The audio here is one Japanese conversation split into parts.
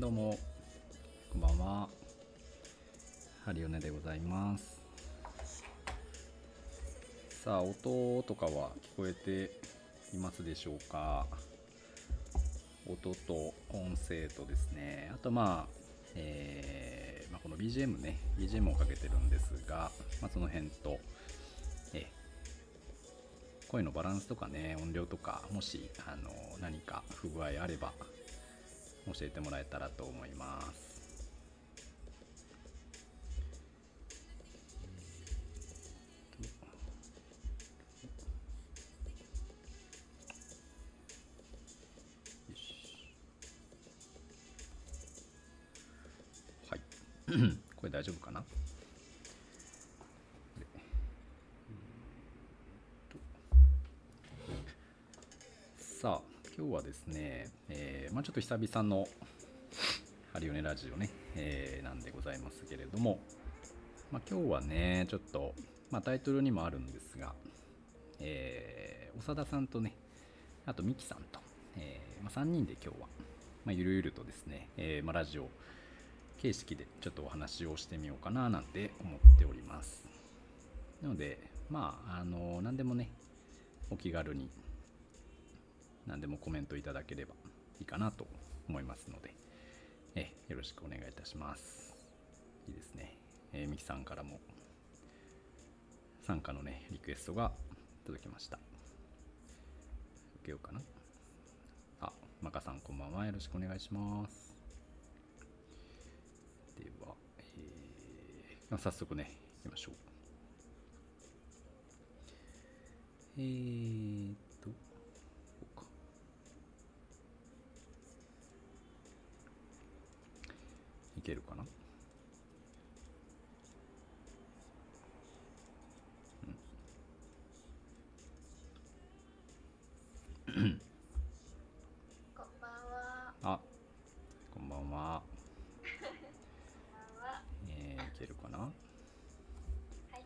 どうも。こんばんは。ハリオネでございます。さあ音とかは聞こえていますでしょうか？音と音声とですね。あとまあえーまあ、この BGM ね。BGM をかけてるんですが、まあ、その辺とえ。声のバランスとかね音量とかもしあの何か不具合あれば教えてもらえたらと思います。はい。これ大丈夫かな？さあ今日はですね、まあ、ちょっと久々のハリオネラジオね、えーなんでございますけれども、まあ、今日はねちょっと、まあ、タイトルにもあるんですが、えー長田さんとねあとミキさんと、えーまあ、3人で今日は、まあ、ゆるゆるとですね、えーまあ、ラジオ形式でちょっとお話をしてみようかななんて思っております。なのでまああの何でもねお気軽に何でもコメントいただければいいかなと思いますので、えよろしくお願いいたします。いいですね、えー、ミキさんからも参加のねリクエストが届きました。受けようかな。あマカさんこんばんは。よろしくお願いします。では、えーま早速ね行きましょう。えーっとこうかいけるかな？こんばんは。あこんばんはこんばんは。えーいけるかな？はい。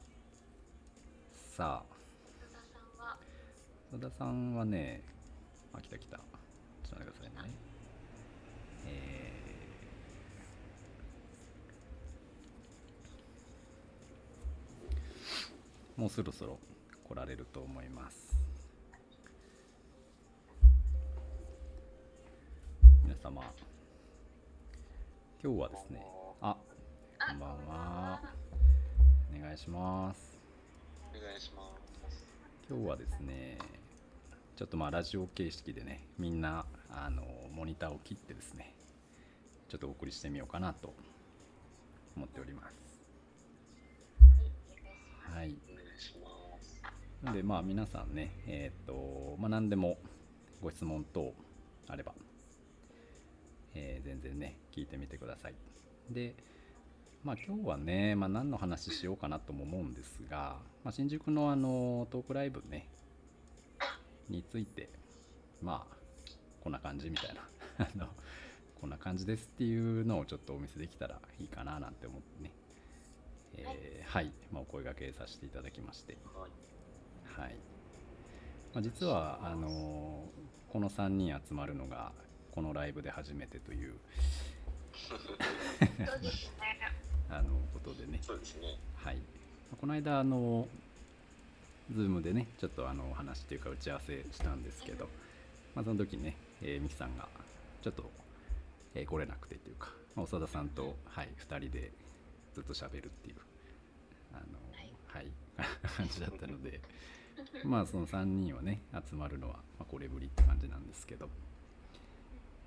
さあ野田さんは？野田さんはねあ来た来たちょっと待ってくださいねえーもうそろそろ来られると思います。皆様今日はですねああこんばんは。お願いします。お願いします。今日はですねちょっとまあラジオ形式でねみんなあのモニターを切ってですねちょっとお送りしてみようかなと思っておりますでまあ皆さんねえっ、とまあ何でもご質問等あれば、えー全然ね聞いてみてください。でまあ今日はね、まあ、何の話しようかなとも思うんですが、まあ、新宿のあのトークライブねについてまあこんな感じみたいな あのこんな感じですっていうのをちょっとお見せできたらいいかななんて思ってね。えーはい、まあ、お声掛けさせていただきまして。はい。はい、まあ、実はあのこの3人集まるのがこのライブで初めてという。あのことでね、そうですね。はい、この間あの Zoom でねちょっとあのお話っていうか打ち合わせしたんですけど、まあ、その時にね、えー、ミキさんがちょっと、えー来れなくてというか、まあ、長田さんと、はい、2人でずっと喋るっていうあの、はい、感じだったので まあその3人はね集まるのは、まあ、これぶりって感じなんですけど。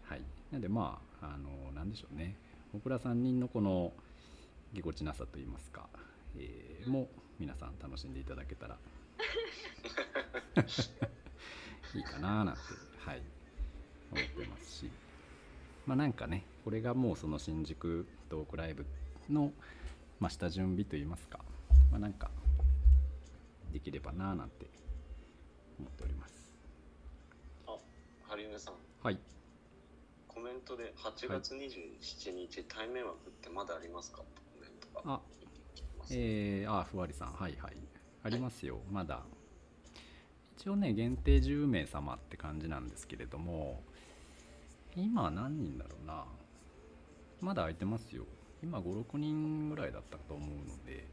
はい。なんでまああのなんでしょうね。僕ら3人のこのぎこちなさといいますか、えーもう皆さん楽しんでいただけたら いいかななんてはい。思ってますし。まあなんかねこれがもうその新宿トークライブの、まあ、下準備といいますか。まあなんかできればななんて思っております。あ、ハリウネさん、はい。コメントで8月27日、対面枠ってまだありますか？ってコメントが。あ。えー、あふわりさん。はいはい。ありますよ。まだ。一応ね限定10名様って感じなんですけれども今何人だろうな。まだ空いてますよ。今56人ぐらいだったと思うので。ぜ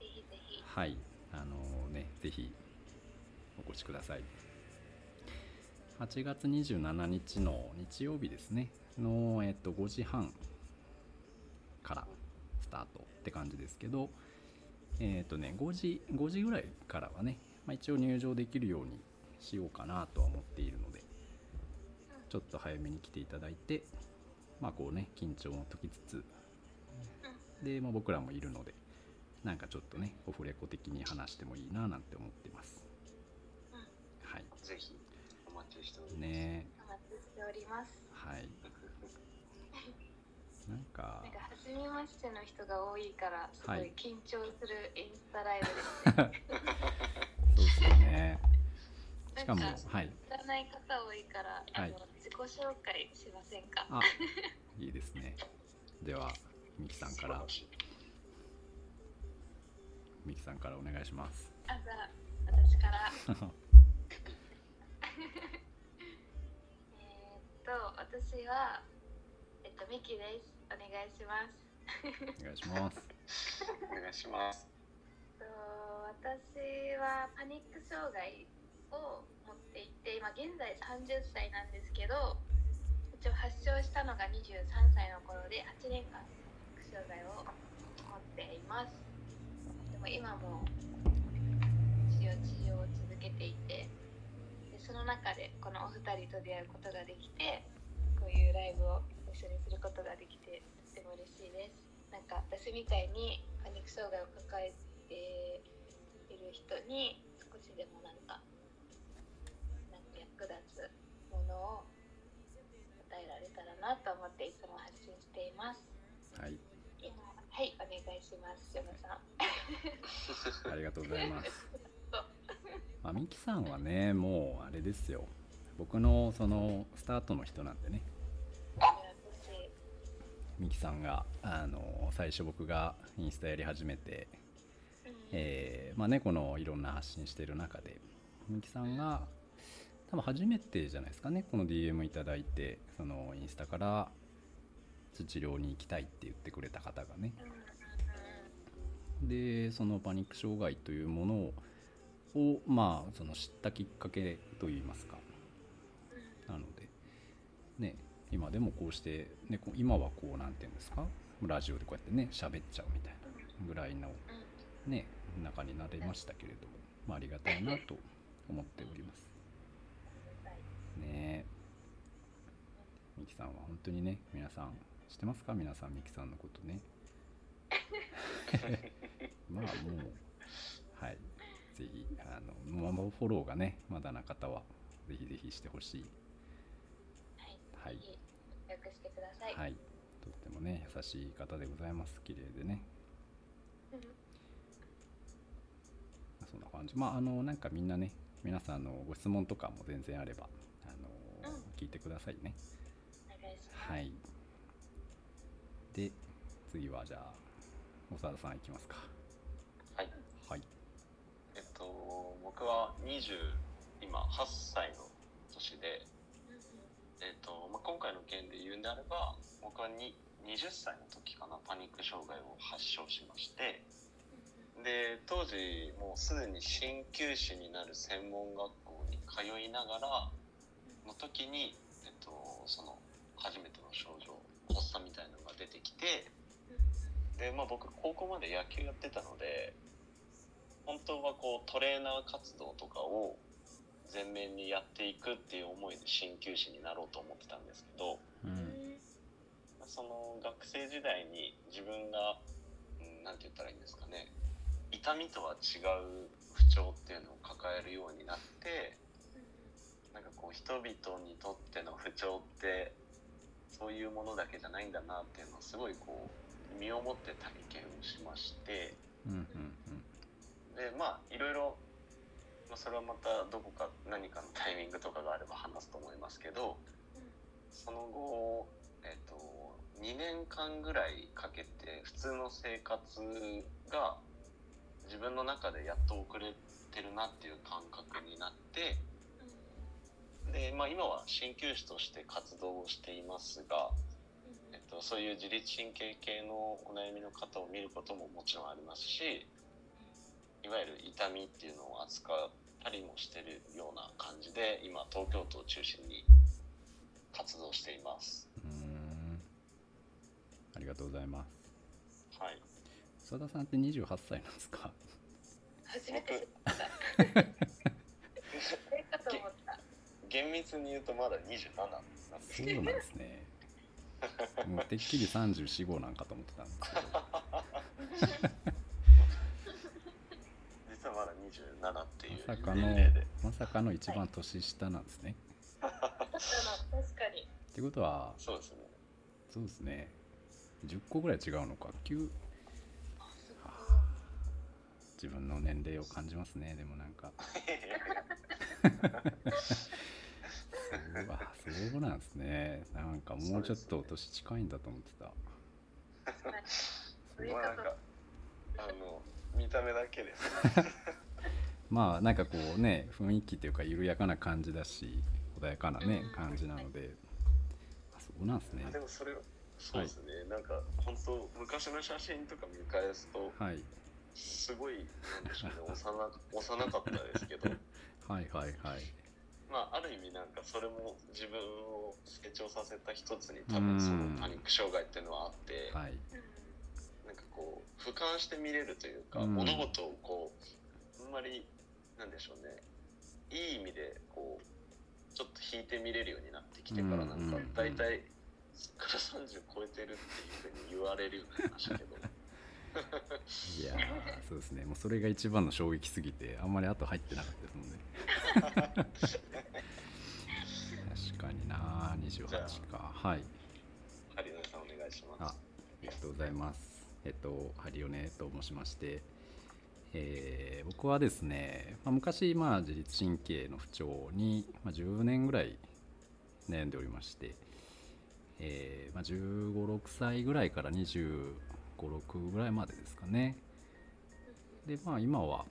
ひぜひ。はいあのねぜひお越しください。8月27日の日曜日ですね。の、えっと、5時半からスタートって感じですけどえっ、とね5時5時ぐらいからはね、まあ、一応入場できるようにしようかなとは思っているのでちょっと早めに来ていただいてまあこうね緊張も解きつつで、まあ、僕らもいるのでなんかちょっとねオフレコ的に話してもいいななんて思ってます。はい。ぜひお待ちしております。ね。お待ちしております。はい。なんかなんか初めましての人が多いからすごはいい緊張するインスタライブですね。そうですよね。しかもはい。知らない方多いから、あはい。の自己紹介しませんか？あいいですね。ではミキさんからミキさんからお願いしますあじゃあ私から。えーっと私はえっとミキです。お願いします。お願いしますお願いします。と私はパニック障害を持っていて今現在30歳なんですけど一応発症したのが23歳の頃で8年間パニック障害を持っています今も一応治療を続けていてでその中でこのお二人と出会うことができてこういうライブを一緒にすることができてとても嬉しいです。なんか私みたいにパニック障害を抱えている人に少しでもなんかなんか役立つものを与えられたらなと思っていつも発信しています。はい。はいお願いしますジョナさん。ありがとうございます。まあ、ミキさんはねもうあれですよ。僕のそのスタートの人なんでね。私。ミキさんがあの最初僕がインスタやり始めて、うん。えーまあねこのいろんな発信してる中でミキさんが多分初めてじゃないですかねこの DM いただいてそのインスタから治療に行きたいって言ってくれた方がね。でそのパニック障害というものををまあその知ったきっかけといいますか。なのでね今でもこうして、ね、こう今はこうなんていうんですか？ラジオでこうやってね喋っちゃうみたいなぐらいのね中になれましたけれども、まあ、ありがたいなと思っております。ね。えミキさんは本当にね皆さん知ってますか？皆さんミキさんのことね。まあもうはい。ぜひあのまあフォローがねまだな方はぜひぜひしてほしい。はい、はい。ぜひ予約してください、はい。とってもね優しい方でございます綺麗でね。うん。そんな感じ。まああのなんかみんなね皆さんのご質問とかも全然あればあの、うん。聞いてくださいね。お願いします、はいで次はじゃあ長田さんいきますか。はい。はい。えっと、僕は20、今8歳の年で、えっと、まあ、今回の件で言うんであれば、僕はに20歳の時かな、パニック障害を発症しまして、で、当時もうすでに鍼灸師になる専門学校に通いながらの時に、えっと、その初めての症状、発作みたいなのが出てきて、で、まあ僕高校まで野球やってたので、本当はこうトレーナー活動とかを全面にやっていくっていう思いで鍼灸師になろうと思ってたんですけど、うん。その学生時代に自分が、うん、なんて言ったらいいんですかね痛みとは違う不調っていうのを抱えるようになってなんかこう人々にとっての不調ってそういうものだけじゃないんだなっていうのをすごいこう身をもって体験をしまして。うんうんでまあいろいろ、それはまたどこか何かのタイミングとかがあれば話すと思いますけどその後、えっと2年間ぐらいかけて普通の生活が自分の中でやっと遅れてるなっていう感覚になってで、まあ、今は鍼灸師として活動をしていますが、えっと、のそういう自律神経系のお悩みの方を見ることももちろんありますしいわゆる痛みっていうのを扱ったりもしてるような感じで今東京都を中心に活動しています。うーん。ありがとうございます。はい。佐田さんって28歳なんですか？初めて 知ったそれかと思った厳密に言うとまだ27なんですそうなんですね。もうてっきり34、5なんかと思ってたんですけど。実はまだ27っていうまさかのまさかの一番年下なんですね、確かにってことはそうですね。そうですね。10個ぐらい違うのか？9あすごい自分の年齢を感じますね。でもなんかわそうなんですね。なんかもうちょっと年近いんだと思ってた。まあなんかあの見た目だけです。まあなんかこうね雰囲気というか緩やかな感じだし穏やかなねうん。感じなので。あそうなんですね。でもそれそうですね、なんか本当昔の写真とか見返すとはい。すごいなんでしょうね幼幼かったですけど。はいはいはいまあある意味なんかそれも自分を成長させた一つに多分そのパニック障害っていうのはあって、はい。なんかこう俯瞰して見れるというか、うん。物事をこうあんまりなんでしょうね。いい意味でこうちょっと引いて見れるようになってきてからなんか大体そっから30超えてるっていうふうに言われるようになりましたけどいやーそうですね。もうそれが一番の衝撃すぎてあんまり後入ってなかったですもんね。確かにな28か。はい。ハリノさんお願いしあます。ありがとうございます。えっとハリオネと申しましてえー僕はですね、まあ、昔、まあ、自律神経の不調に、まあ、10年ぐらい悩んでおりまして、えーまあ、1 5 6歳ぐらいから2 5 56ぐらいまでですかね。でまあ今は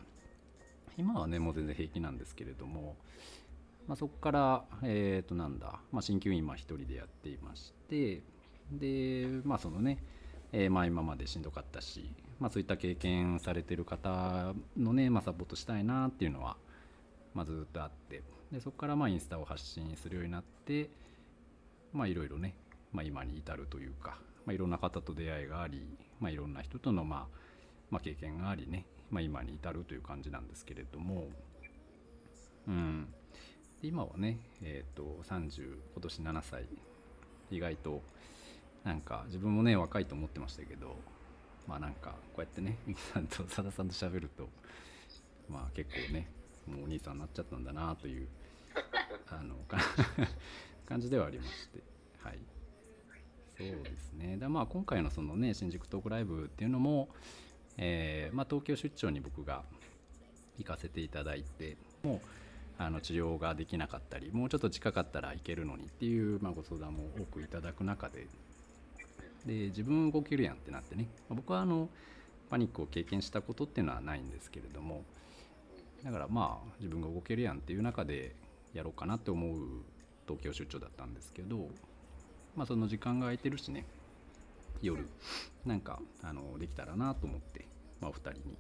今はねもう全然平気なんですけれども、まあ、そこからえっ、となんだ、ま、鍼灸院今一人でやっていましてでまあそのね、えーまあ今までしんどかったし、まあ、そういった経験されてる方のね、まあ、サポートしたいなっていうのは、まあ、ずっとあってでそこからまあインスタを発信するようになってまあいろいろね、まあ、今に至るというか、まあ、いろんな方と出会いがあり、まあ、いろんな人との、まあまあ、経験がありね、まあ、今に至るという感じなんですけれども、うん、で今はね、えー、と30今年7歳。意外となんか自分もね若いと思ってましたけどまあなんかこうやってねみさんとさださんと喋るとまあ結構ねもうお兄さんになっちゃったんだなというあの 感じではありましてはい。そうですね。でまあ今回のそのね新宿トークライブっていうのも、えーまあ、東京出張に僕が行かせていただいてもうあの治療ができなかったりもうちょっと近かったら行けるのにっていう、まあ、ご相談も多くいただく中でで自分動けるやんってなってね。まあ僕はあのパニックを経験したことっていうのはないんですけれどもだからまあ自分が動けるやんっていう中でやろうかなって思う東京出張だったんですけどまあその時間が空いてるしね。夜。なんかあのできたらなと思って、まあ、お二人に、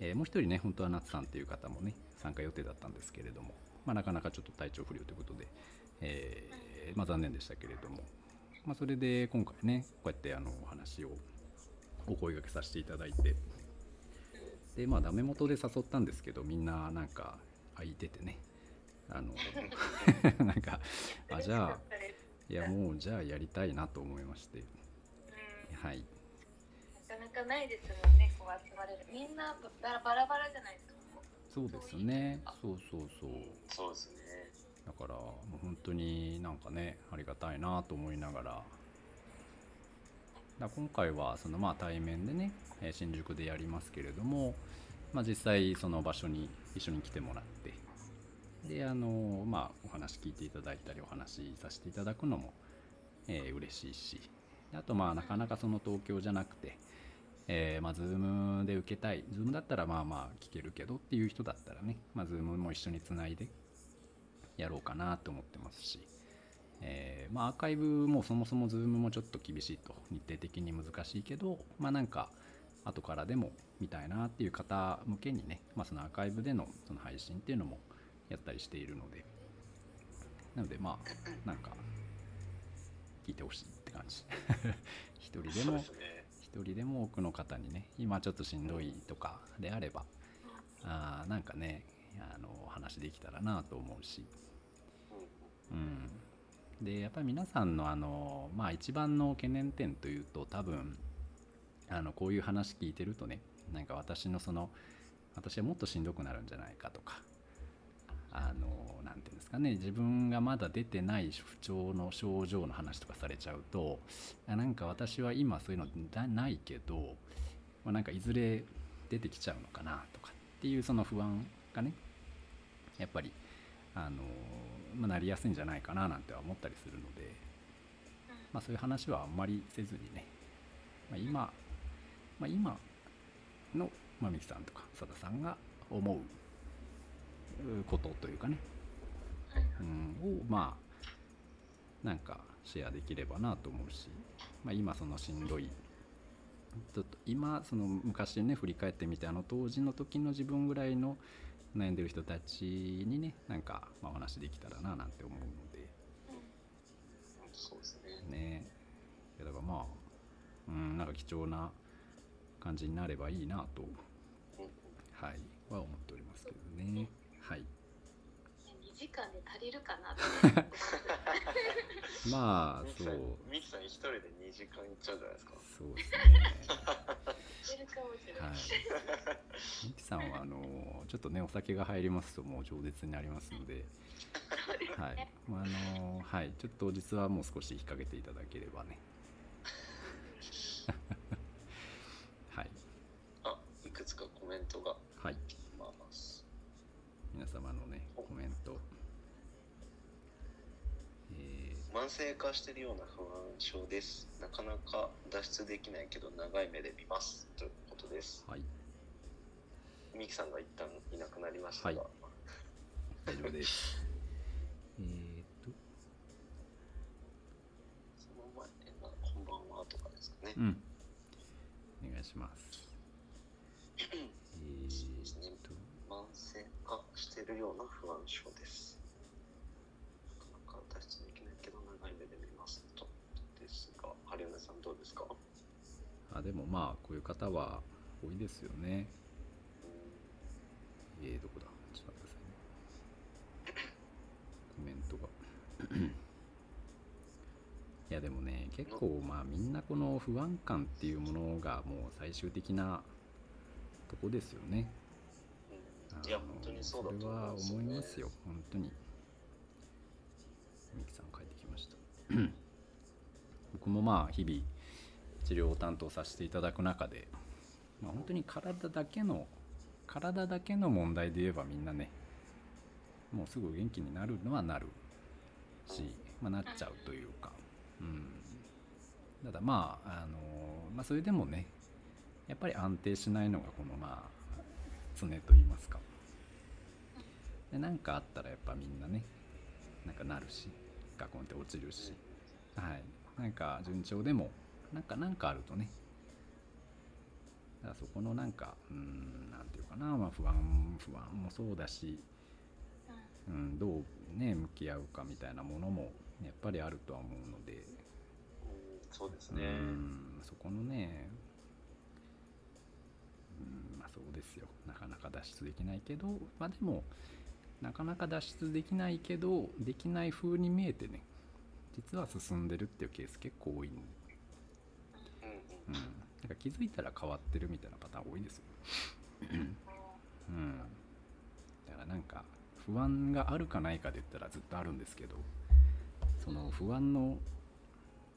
えーもう一人ね本当は夏さんっていう方もね参加予定だったんですけれども、まあ、なかなかちょっと体調不良ということで、えーまあ、残念でしたけれども、まあ、それで今回ねこうやってあのお話をお声掛けさせていただいてでまあダメ元で誘ったんですけどみんななんか空いててねあの なんかあじゃあ いやもうじゃあやりたいなと思いまして。うん。はい。なかなかないですもんねこう集まれる。みんなバラバラバラじゃないですか。こそうですね。そうそうそうそう。ですね。だからもう本当になんかねありがたいなと思いながら。だ今回はそのまあ対面でねえー新宿でやりますけれども、まあ、実際その場所に一緒に来てもらってであのまあお話聞いていただいたりお話しさせていただくのも、えー嬉しいし。あとまあなかなかその東京じゃなくてえーまあ、Zoom で受けたい。Zoom だったらまあまあ聞けるけどっていう人だったらね、まあ、Zoom も一緒につないでやろうかなと思ってますし、えーまあ、アーカイブもそもそも Zoom もちょっと厳しいと日程的に難しいけどまあなんか後からでも見たいなっていう方向けにね、まあ、そのアーカイブでのその配信っていうのもやったりしているので。なのでまあなんか聞いてほしいって感じ。一人でも一人でも多くの方にね今ちょっとしんどいとかであればあーなんかねあの話できたらなと思うし。うん。うん、でやっぱり皆さんのあの、まあ、一番の懸念点というと多分あのこういう話聞いてるとねなんか私のその私はもっとしんどくなるんじゃないかとかあのなていうんですかね自分がまだ出てない不調の症状の話とかされちゃうとあなんか私は今そういうのないけど、まあ、なんかいずれ出てきちゃうのかなとかっていうその不安がねやっぱりあの、まあ、なりやすいんじゃないかななんては思ったりするので、まあ、そういう話はあんまりせずにね、まあ、今、ま、今の、まあ、ミキさんとか佐田さんが思うことというかね、うん、をまあなんかシェアできればなと思うし、まあ、今そのしんどい。ちょっと今その昔ね振り返ってみてあの当時の時の自分ぐらいの悩んでる人たちにねなんかまあお話できたらななんて思うので。そうですね。ね。だからまあうんなんか貴重な感じになればいいなと。うん。はい。は思っておりますけどねはい。2時間で足りるかなって。思ってまあそう。ミキさん一人で2時間いっちゃうんじゃないですか。そうですね。足りるかもしれない、はい。ミキさんはあのちょっとねお酒が入りますともう饒舌になりますので。はい、まあ、あのはい。ちょっと実はもう少し引っ掛けていただければね。はい。あいくつかコメントが慢性化しているような不安症です。なかなか脱出できないけど長い目で見ます。ということです。ーはい。ミキさんが一旦いなくなりましたが、はい。大丈夫です。えーっと。その前まあこんばんはとかですかね、うん。お願いします。えっと。慢性化しているような不安症ですなかなか脱出できないけど長い目で見ますとですが有米さんどうですかあでもまあこういう方は多いですよね。えー、どこだ？ちょっと待ってくださいね。コメントが。いやでもね結構まあみんなこの不安感っていうものがもう最終的なとこですよね。うん。いや本当にそうだとそれは思います思いますよ。本当に。ミキさん帰ってきました。僕もまあ日々治療を担当させていただく中で、まあ、本当に体だけの体だけの問題で言えばみんなねもうすぐ元気になるのはなるし、まあ、なっちゃうというか、うん、ただまああの、まあ、それでもねやっぱり安定しないのがこのまあ常と言いますか。でなんかあったらやっぱみんなねなんかなるしガコンって落ちるし、はい。なんか順調でもなんかなんかあるとね。だからそこのなんかうんなんていうかな、まあ、不安不安もそうだし、うん、どうね向き合うかみたいなものもやっぱりあるとは思うので、うんそうですうね、んそこのねうんまあそうですよ。なかなか脱出できないけどまあでもなかなか脱出できないけどできない風に見えてね実は進んでるっていうケース結構多いんで、うん、なんか気づいたら変わってるみたいなパターン多いですよ、うん、だからなんか不安があるかないかで言ったらずっとあるんですけどその不安の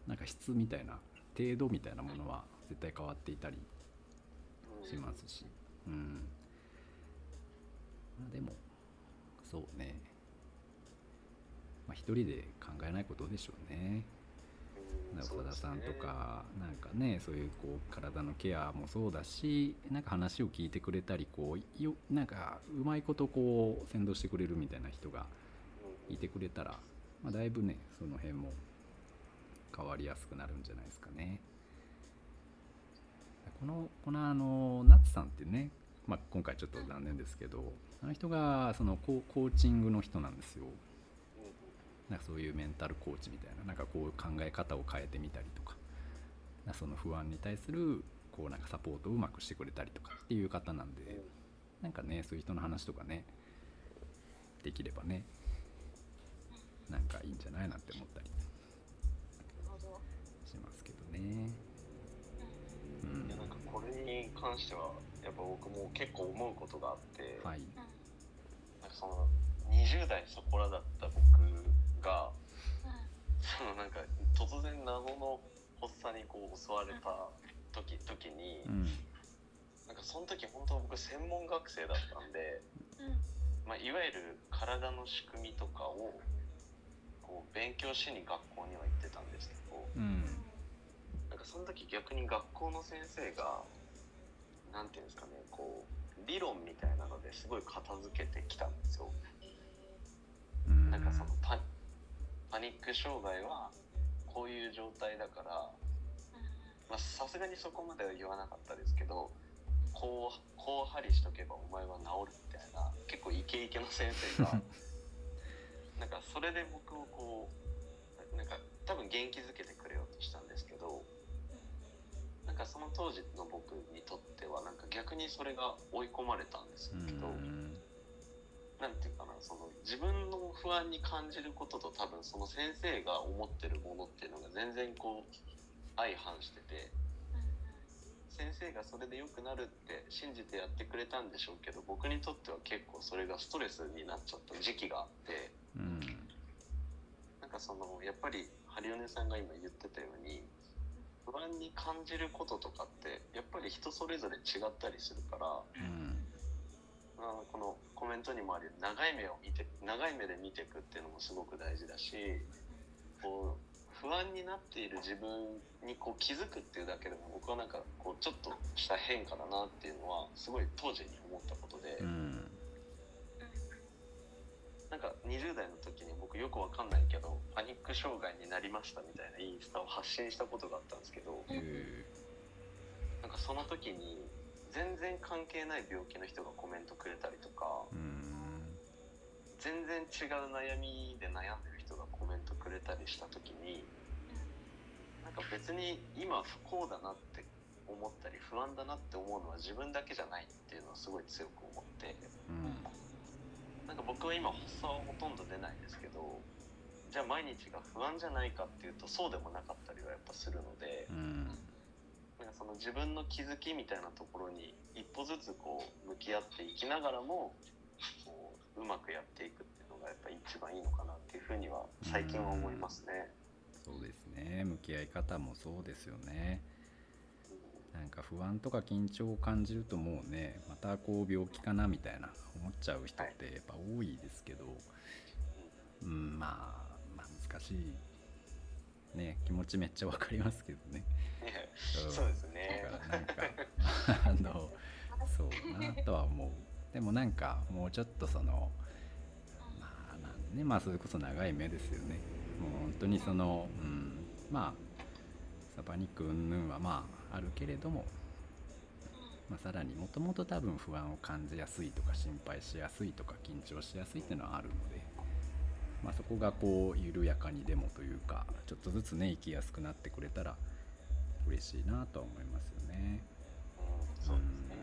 なんか質みたいな程度みたいなものは絶対変わっていたりしますし、うん、まあでもそうね。まあ一人で考えないことでしょうね。うん岡田さんとそうですね。か、なんかねそういうこう体のケアもそうだしなんか話を聞いてくれたりこうよなんかうまいことこう先導してくれるみたいな人がうん。いてくれたらまあ、だいぶねその辺も変わりやすくなるんじゃないですかね。このこのあのナツさんってね、まあ、今回ちょっと残念ですけどあの人がそのココーチングの人なんですよなんかそういうメンタルコーチみたいななんかこう考え方を変えてみたりとかかその不安に対するこうなんかサポートをうまくしてくれたりとかっていう方なんでなんかねそういう人の話とかねできればねなんかいいんじゃないなって思ったりしますけどね。うん。いやなんかこれに関してはやっぱ僕も結構思うことがあって、はい、なんかその20代そこらだった僕がそのなんか突然謎の発作にこう襲われた時時に、うん。なんかその時本当僕専門学生だったんで、まあ、いわゆる体の仕組みとかをこう勉強しに学校には行ってたんですけどうん。なんかその時逆に学校の先生がなんていうんですかねこう理論みたいなのですごい片付けてきたんですよ。えうん。なんかそのパパニック障害はこういう状態だからさすがにそこまでは言わなかったですけどこうこう針しとけばお前は治るみたいな結構イケイケの先生が なんかそれで僕をこうなんか多分元気づけてくれようとしたんですけどなんかその当時の僕にとってはなんか逆にそれが追い込まれたんですうけど、んなんていうかなその自分の不安に感じることと多分その先生が思ってるものっていうのが全然こう相反してて先生がそれで良くなるって信じてやってくれたんでしょうけど僕にとっては結構それがストレスになっちゃった時期があってうんなんかそのやっぱりハリオネさんが今言ってたように不安に感じることとかってやっぱり人それぞれ違ったりするからうん。あのこのコメントにもあるよ。うに長い目を見て長い目で見ていくっていうのもすごく大事だしこう不安になっている自分にこう気づくっていうだけでも僕はなんかこうちょっとした変化だなっていうのはすごい当時に思ったことで、うん。なんか20代の時に僕よくわかんないけどパニック障害になりましたみたいなインスタを発信したことがあったんですけどえなんかその時に全然関係ない病気の人がコメントくれたりとか全然違う悩みで悩んでる人がコメントくれたりした時になんか別に今不幸だなって思ったり不安だなって思うのは自分だけじゃないっていうのはすごい強く思ってうん。なんか僕は今発作はほとんど出ないんですけどじゃあ毎日が不安じゃないかっていうとそうでもなかったりはやっぱするのでうんその自分の気づきみたいなところに一歩ずつこう向き合っていきながらもこううまくやっていくっていうのがやっぱ一番いいのかなっていうふうには最近は思いますね。そうですね。向き合い方もそうですよね。なんか不安とか緊張を感じるともうねまたこう病気かなみたいな思っちゃう人ってやっぱ多いですけど、うん、まあまあ難しいね気持ちめっちゃわかりますけどね、そうですね。だからなんかあのそうなとは思う。でもなんかもうちょっとそのまあなんねまあそれこそ長い目ですよね。もう本当にそのうんまあサパニック云々はまああるけれども、まあ、さらにもともと多分不安を感じやすいとか心配しやすいとか緊張しやすいっていうのはあるので、まあ、そこがこう緩やかにでもというかちょっとずつね生きやすくなってくれたら嬉しいなとは思いますよね。うんそうですね。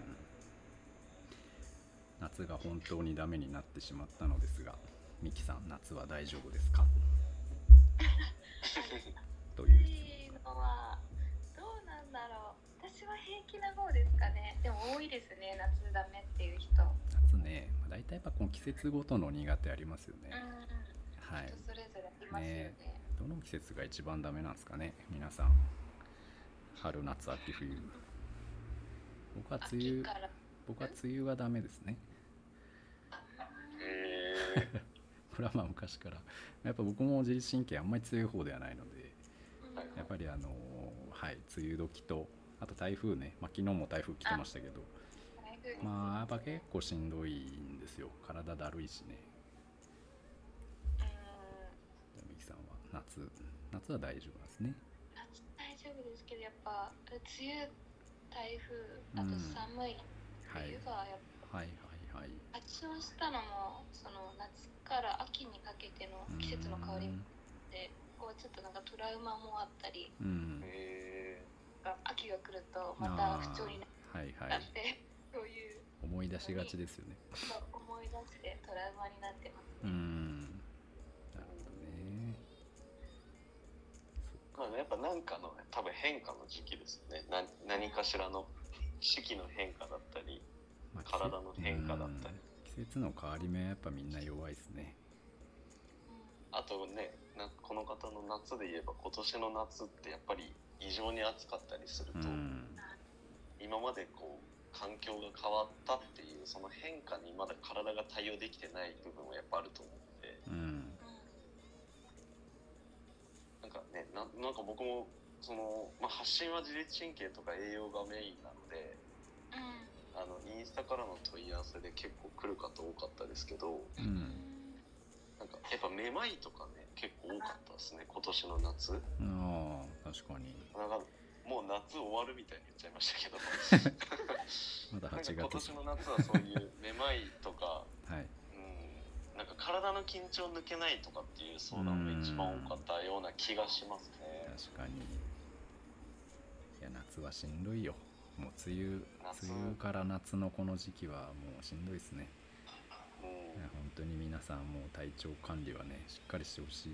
夏が本当にダメになってしまったのですがミキさん夏は大丈夫ですか？といういいのはどうなんだろう。私は平気な方ですかね。でも多いですね夏ダメっていう人。夏ね、まあ、大体やっぱこの季節ごとの苦手ありますよね。うん、はい。人それぞれありますよね。どの季節が一番ダメなんですかね皆さん。春夏秋冬。僕は梅雨僕は梅雨はダメですね。これはまあ昔から。やっぱ僕も自律神経あんまり強い方ではないのでやっぱりあのはい梅雨時とあと台風ね、まあ、昨日も台風来てましたけど。まあやっぱ結構しんどいんですよ。体だるいしねうん夏夏は大丈夫なんですね。夏大丈夫ですけどやっぱ梅雨台風あと寒い、はい。冬がやっぱはいはいはい。発症したのもその夏から秋にかけての季節の変わりでこうちょっとなんかトラウマもあったりうん。へ秋が来るとまた不調になあーはいはい。って、そういう思い出しがちですよね。思い出してトラウマになってますうね。んまあやっぱ何かの多分変化の時期ですよね。な何かしらの四季の変化だったりまあ体の変化だったり。うん。季節の変わり目はやっぱみんな弱いですね。あとねなこの方の夏で言えば今年の夏ってやっぱり異常に暑かったりすると、うん。今までこう環境が変わったっていうその変化にまだ体が対応できてない部分はやっぱあると思うのでうんかねななんか僕もその、まあ、発信は自律神経とか栄養がメインなのでうん。あのインスタからの問い合わせで結構来る方多かったですけどうん。なんかやっぱめまいとかね結構多かったですね今年の夏。ああ確かに。なんかもう夏終わるみたいに言っちゃいましたけど。まだ8なんか今月年の夏はそういうめまいとかはい。うんなんか体の緊張抜けないとかっていう相談が一番多かったような気がしますね。確かに。いや夏はしんどいよ。もう梅雨夏。梅雨から夏のこの時期はもうしんどいですね。う。ん本当に皆さんもう体調管理はねしっかりしてほしい。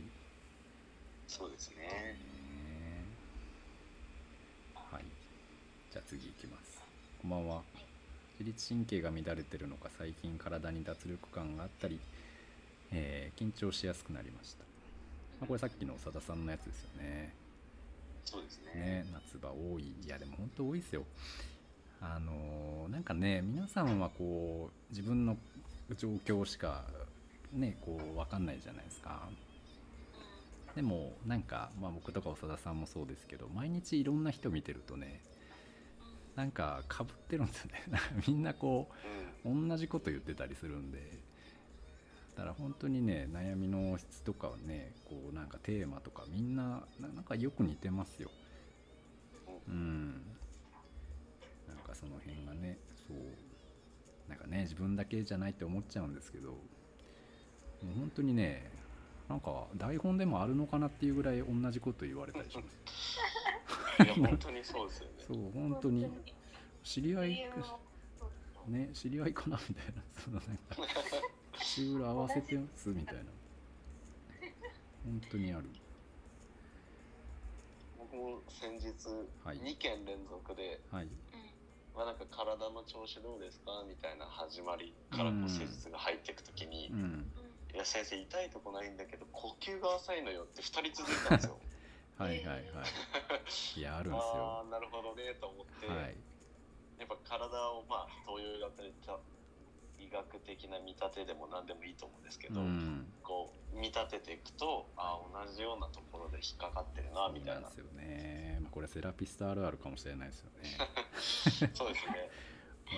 そうですね。ねはい。じゃあ次いきます。こんばんは。自律神経が乱れてるのか最近体に脱力感があったり、えー緊張しやすくなりました、まあ、これさっきの長田さんのやつですよね。そうですね。ね夏場多い。いやでも本当多いですよ。あのーなんかね皆さんはこう自分の状況しかねこう分かんないじゃないですか。でもなんか、まあ、僕とか長田さんもそうですけど毎日いろんな人見てるとねなんかかぶってるんですよね。みんなこう同じこと言ってたりするんでだから本当にね悩みの質とかはねこうなんかテーマとかみんなななんかよく似てますよ。うん。なんかその辺がねそう。なんかね自分だけじゃないって思っちゃうんですけどもう本当にねなんか台本でもあるのかなっていうぐらい同じこと言われたりします。うん。いや本当にそうですよね。そう本当に。知り合いね知り合いかなみたいな。そのなんか 口裏合わせてますみたいな。本当にある。僕も先日はい。2件連続で、はい。まあなんか体の調子どうですかみたいな始まりからこう施術が入っていくときに、うん。いや先生痛いとこないんだけど呼吸が浅いのよって2人続いたんですよ。はいはいはい。いや あるんですあよ。あなるほどねと思って、はい。やっぱ体をまあ東洋医学的な医学的な見立てでも何でもいいと思うんですけうど、ん。こう見立てていくとああ同じようなところで引っかかってるなみたいなですよね。まあこれセラピストあるあるかもしれないですよね。そうですね。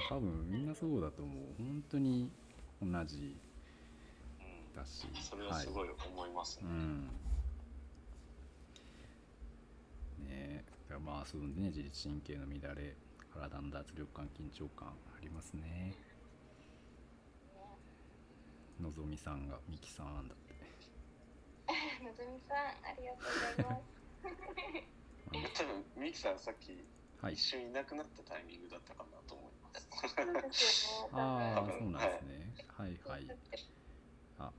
多分みんなそうだと思う。本当に同じ。うん。だしそれはすごい思いますね、うん。ねだからまあそうね自律神経の乱れ体の脱力感緊張感ありますねのぞみさんがミキさんだって。のぞみさんありがとうございます。多分ミキさんさっきはい。一瞬いなくなったタイミングだったかなと思います。ああそうなんですね。はいはい。あ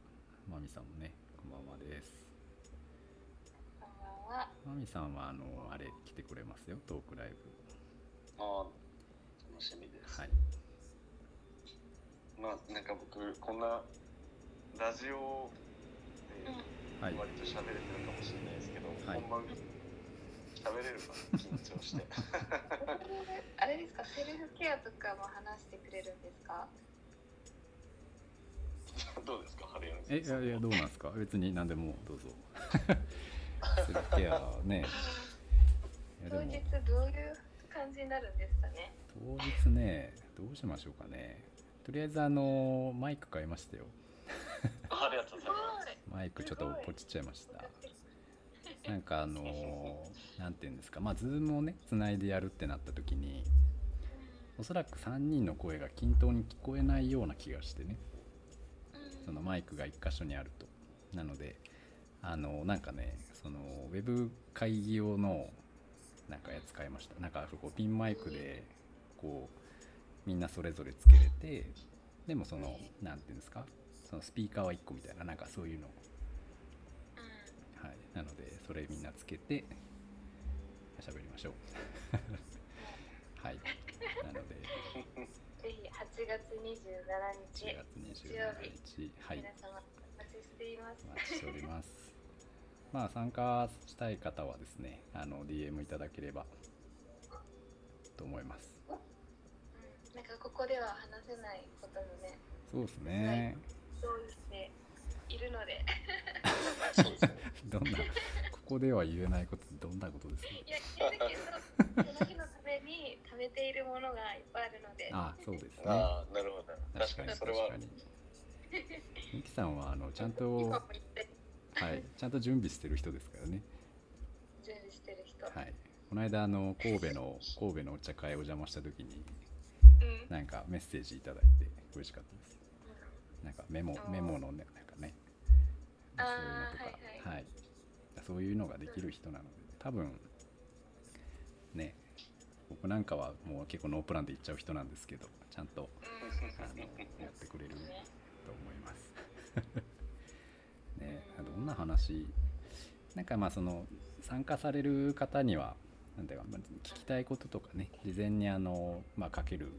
まみさんもねこんばんはです。こんばんは。まみさんはあのあれ来てくれますよトークライブ。ああ楽しみです、はい。まあなんか僕こんなラジオではい割と喋れてるかもしれないですけど、はい。本番喋れるかな？緊張して。あれですか？セルフケアとかも話してくれるんですか？どうですか？春山さん。えいやいやどうなんですか？別に何でもどうぞ。セルフケアね。当日どういう感じになるんですかね？当日ねどうしましょうかね。とりあえずあのマイク買いましたよありがとうございます。マイクちょっとポチっちゃいました。なんかあのーなんていうんですか。まあズームをねつないでやるってなった時におそらく3人の声が均等に聞こえないような気がしてね。そのマイクが1箇所にあると。なのであのなんかねそのウェブ会議用のなんかやつ買いました。なんかこうピンマイクでこうみんなそれぞれつけれてでもそのなんていうんですか。そのスピーカーは1個みたいななんかそういうの。はい。なのでそれみんなつけて喋りましょう。はい。なので。ぜひ8月27 4日月27日。はい。皆様お待ちしています。お待ちしております。まあ参加したい方はですね、あの DM いただければと思います。うん。なんかここでは話せないこともね。そうですね。用意しているのでそうですね どんなここでは言えないことどんなことですか？いや言えるけどその日のために食べているものがいっぱいあるのであ、そうですね。ああなるほど確かにそれは確かに。ミキさんはあの ちゃんとはいちゃんと準備してる人ですからね。準備してる人、はい。この間あの神戸の神戸のお茶会お邪魔した時にうんなんかメッセージいただいて嬉しかったです。なんかメモメモのねなんかね。そういうのとか。あーはい。はい、そういうのができる人なので多分ね僕なんかはもう結構ノープランで行っちゃう人なんですけどちゃんとあのやってくれると思います。ねどんな話なんかまあその参加される方にはなんていうかまあ聞きたいこととかね事前にあの、まあ、書ける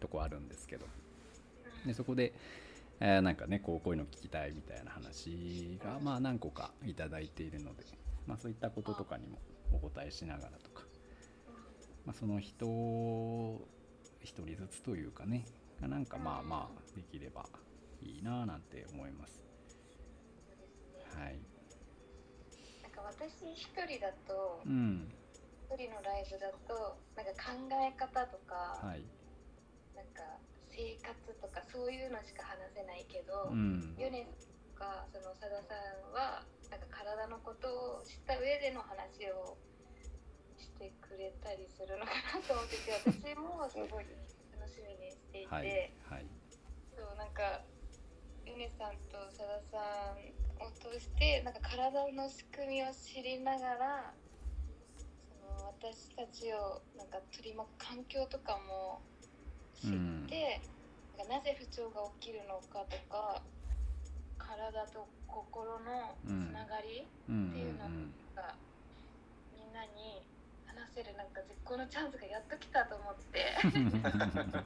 とこあるんですけどでそこで、えーなんかねこうこういうの聞きたいみたいな話がまあ何個かいただいているので、まあ、そういったこととかにもお答えしながらとか、まあ、その人一人ずつというかねがなんかまあまあできればいいなぁなんて思います。はい、なんか私一人だとうん。一人のライブだとなんか考え方とか、はい。なんか生活とかそういうのしか話せないけど、うん。ヨネとかその佐田さんはなんか体のことを知った上での話をしてくれたりするのかなと思ってて私もすごい楽しみにしていて、はいはい。そうなんかヨネさんと佐田さんを通してなんか体の仕組みを知りながらその私たちをなんか取り巻く環境とかも知って、なんかなぜ不調が起きるのかとか体と心のつながりうん。っていうのうんが、みんなに話せるなんか絶好のチャンスがやっと来たと思って。うん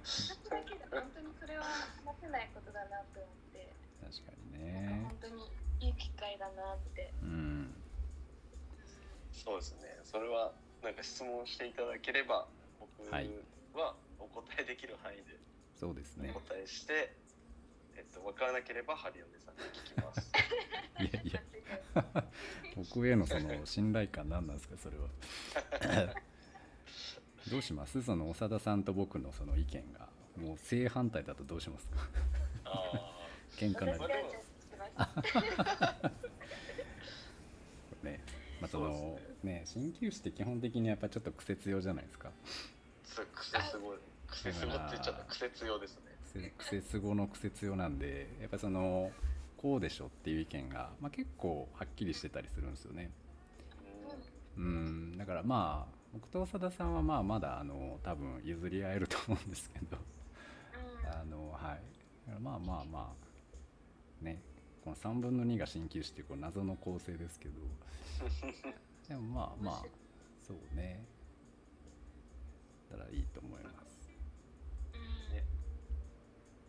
私だけで本当にそれは話せないことだなと思って。確かになんねか本当にいい機会だなって。うん。そうですね。それはなんか質問していただければ僕はいはお答えできる範囲でそうですね。お答えして、えっと、分からなければハリオネさんに聞きます。いやいや。僕へのその信頼感何なんですかそれは。どうします？その長田さんと僕のその意見がもう正反対だとどうしますか？あ喧嘩になり。ね。まあそのね鍼灸師って基本的にやっぱちょっと癖強じゃないですかあ癖すごい癖すごって言っちゃった。癖強ですね。癖癖すごの癖強なんでやっぱそのこうでしょっていう意見が、まあ、結構はっきりしてたりするんですよね。うん。だからまあ僕と長田さんはまあまだあの多分譲り合えると思うんですけど。うん。あのはい。まあまあまあね。この3分の2が鍼灸師っていうこう謎の構成ですけど。でもまあまあそうねだからいいと思います。うんね。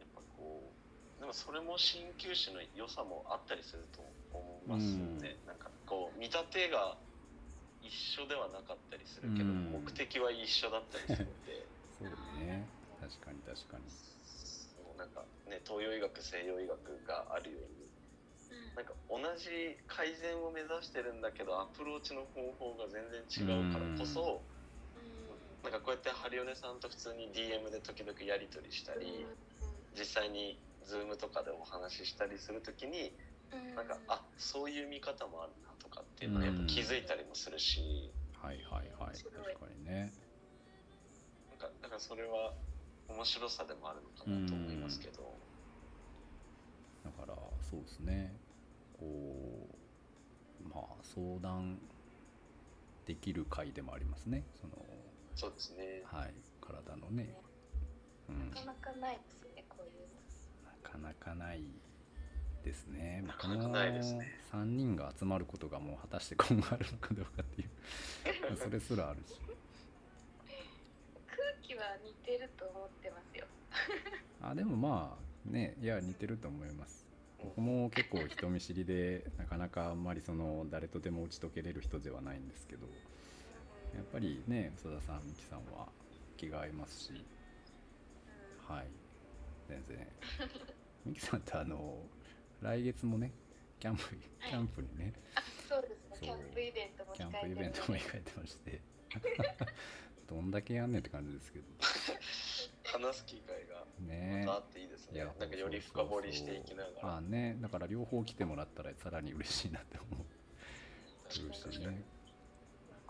やっぱこうでもそれも鍼灸師の良さもあったりすると思いますよね、なんかこう見立てが一緒ではなかったりするけど、うん。目的は一緒だったりするんで。そうね。確かに確かに。そうなんかね東洋医学西洋医学があるように。うん。なんか同じ改善を目指してるんだけどアプローチの方法が全然違うからこそ、なんかこうやってハリオネさんと普通に DM で時々やり取りしたり、実際に Zoom とかでお話ししたりするときにうん。なんかあそういう見方もあるなとかっていうのはやっぱ気づいたりもするし、はいはいはい。確かにね。なんかだからそれは面白さでもあるのかなと思いますけど、だからそうですね。こうまあ相談できる回でもありますね。そのそうですね。はい。体のね。うん。なかなかないですね。こういうのなかなかないですね。なかなかないですね3人が集まることがもう果たして今後あるのかどうかっていう。それすらあるし。空気は似てると思ってますよ。あでもまあねいや似てると思います。僕も結構人見知りでなかなかあんまりその誰とでも打ち解けれる人ではないんですけどやっぱりね宇佐田さん美樹さんは気が合いますし。はい。全然。美樹さんってあの来月もねキャンプはい。キャンプにね、あそうですね。キャンプイベントもキャン控えてる。プイベントも控えてまして。どんだけやんねんって感じですけど。話す機会がね。またあっていいですね、いやなんかより深掘りしていきながら。あねだから両方来てもらったらさらに嬉しいなって思う。確かに。確かにね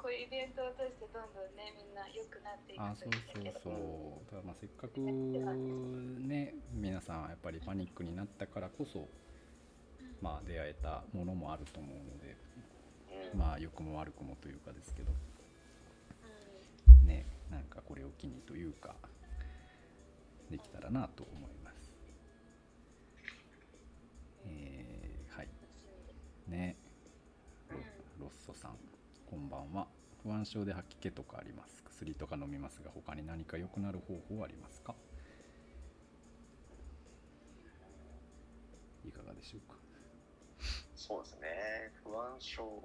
こういうイベントを通してどんどんねみんな良くなっていくあそうそうそうだからまあせっかくね皆さんやっぱりパニックになったからこそまあ出会えたものもあると思うのでうん。まあ良くも悪くもというかですけど。うん。ねなんかこれを機にというかできたらなと思います。えーはい。ね。ロロッソさんこんばんは不安症で吐き気とかあります。薬とか飲みますが他に何か良くなる方法はありますか？いかがでしょうか？そうですね。不安症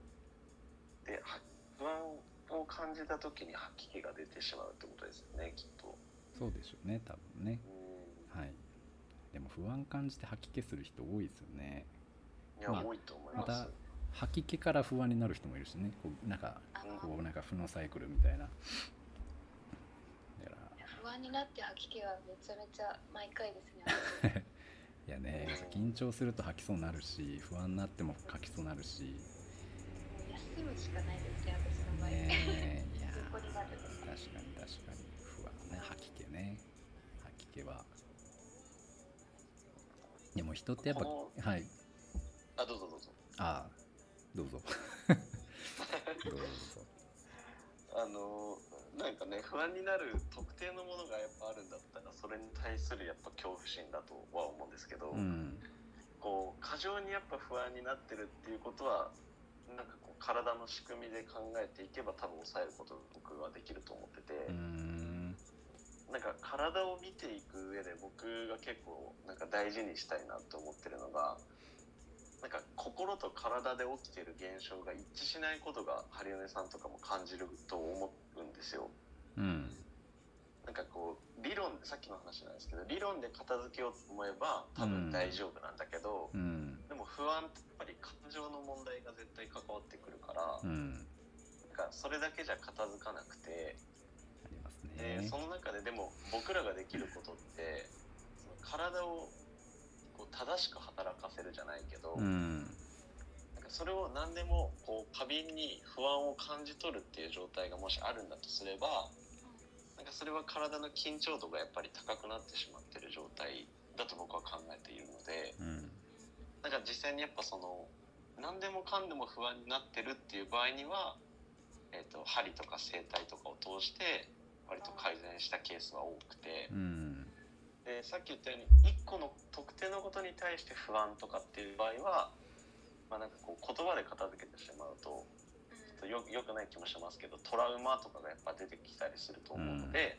では不安を感じた時に吐き気が出てしまうってことですよねきっと。そうでしょうね多分ね。うん。はい。でも不安感じて吐き気する人多いですよね。いや、まあ多いと思いまますた吐き気から不安になる人もいるしね。こうなんかこうなんか負のサイクルみたいな。だから。不安になって吐き気がめちゃめちゃ毎回ですね。いやね緊張すると吐きそうになるし不安になっても吐きそうになるし。休むしかないですね私の場合、ねえいや確かに確かに。不安ね吐き気ね。吐き気は。でも人ってやっぱこはい。あどうぞどうぞ。ああどうぞ。どうぞあのなんかね不安になる特定のものがやっぱあるんだったらそれに対するやっぱ恐怖心だとは思うんですけど、うん。こう過剰にやっぱ不安になってるっていうことはなんかこう体の仕組みで考えていけば多分抑えること僕はできると思ってて、うーん。なんか体を見ていく上で僕が結構なんか大事にしたいなと思ってるのがなんか心と体で起きてる現象が一致しないことがハリオネさんとかも感じると思うんですよ。うん。なんかこう理論さっきの話なんですけど理論で片付けようと思えば多分大丈夫なんだけど、うん。でも不安ってやっぱり感情の問題が絶対関わってくるから、うん。なんかそれだけじゃ片付かなくて、ありますでねその中ででも僕らができることってその体を正しく働かせるじゃないけど、うん。なんかそれを何でもこう過敏に不安を感じ取るっていう状態がもしあるんだとすればなんかそれは体の緊張度がやっぱり高くなってしまってる状態だと僕は考えているのでうん。なんか実際にやっぱその何でもかんでも不安になってるっていう場合には、えー、と針とか整体とかを通して割と改善したケースは多くてうんでさっき言ったように1個の特定のことに対して不安とかっていう場合は、まあ、なんかこう言葉で片付けてしまうとちょっとよよくない気もしますけどトラウマとかがやっぱ出てきたりすると思うので、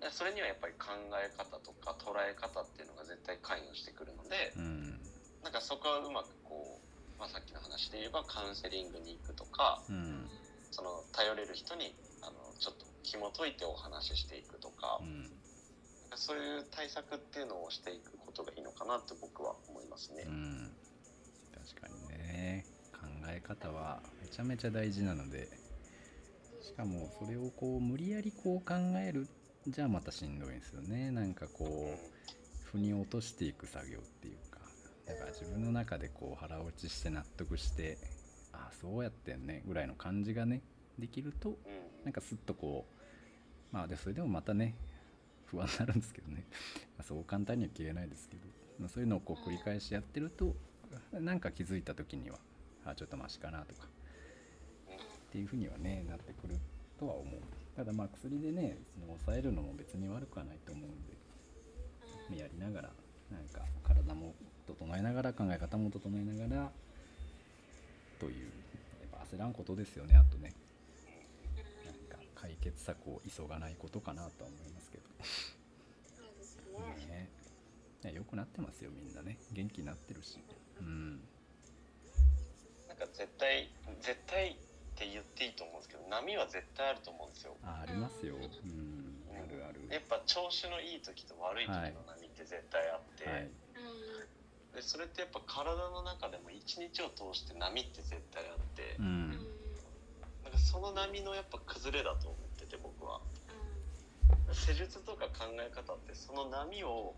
でそれにはやっぱり考え方とか捉え方っていうのが絶対関与してくるのでうん。なんかそこはうまくこう、まあ、さっきの話で言えばカウンセリングに行くとかうん。その頼れる人にあのちょっと紐解いてお話ししていくとかうんそういう対策っていうのをしていくことがいいのかなって僕は思いますね。う。ん。確かにね。考え方はめちゃめちゃ大事なので。しかもそれをこう無理やりこう考えるじゃあまたしんどいんですよね。なんかこう腑に落としていく作業っていうか。だから自分の中でこう腹落ちして納得してああそうやってんね。ぐらいの感じがねできるとうん。なんかスッとこうまあでそれでもまたね不安になるんですけどね。そう簡単には消えないですけど、まあ、そういうのをこう繰り返しやってるとなんか気づいた時にはあちょっとマシかなとか。っていうふうにはねなってくるとは思う。ただまあ薬でねその抑えるのも別に悪くはないと思うんで。やりながらなんか体も整えながら考え方も整えながらというやっぱ焦らんことですよねあとね。なんか解決策を急がないことかなとは思いますけど。そうですね。ねいや良くなってますよみんなね。元気になってるし。うん。なんか絶対絶対って言っていいと思うんですけど波は絶対あると思うんですよ。あありますよ。うん。あるある。やっぱ調子のいい時と悪い時の波って絶対あって、はい。うんでそれってやっぱ体の中でも一日を通して波って絶対あって、うん。うんなんかその波のやっぱ崩れだと思ってて僕は施術とか考え方ってその波を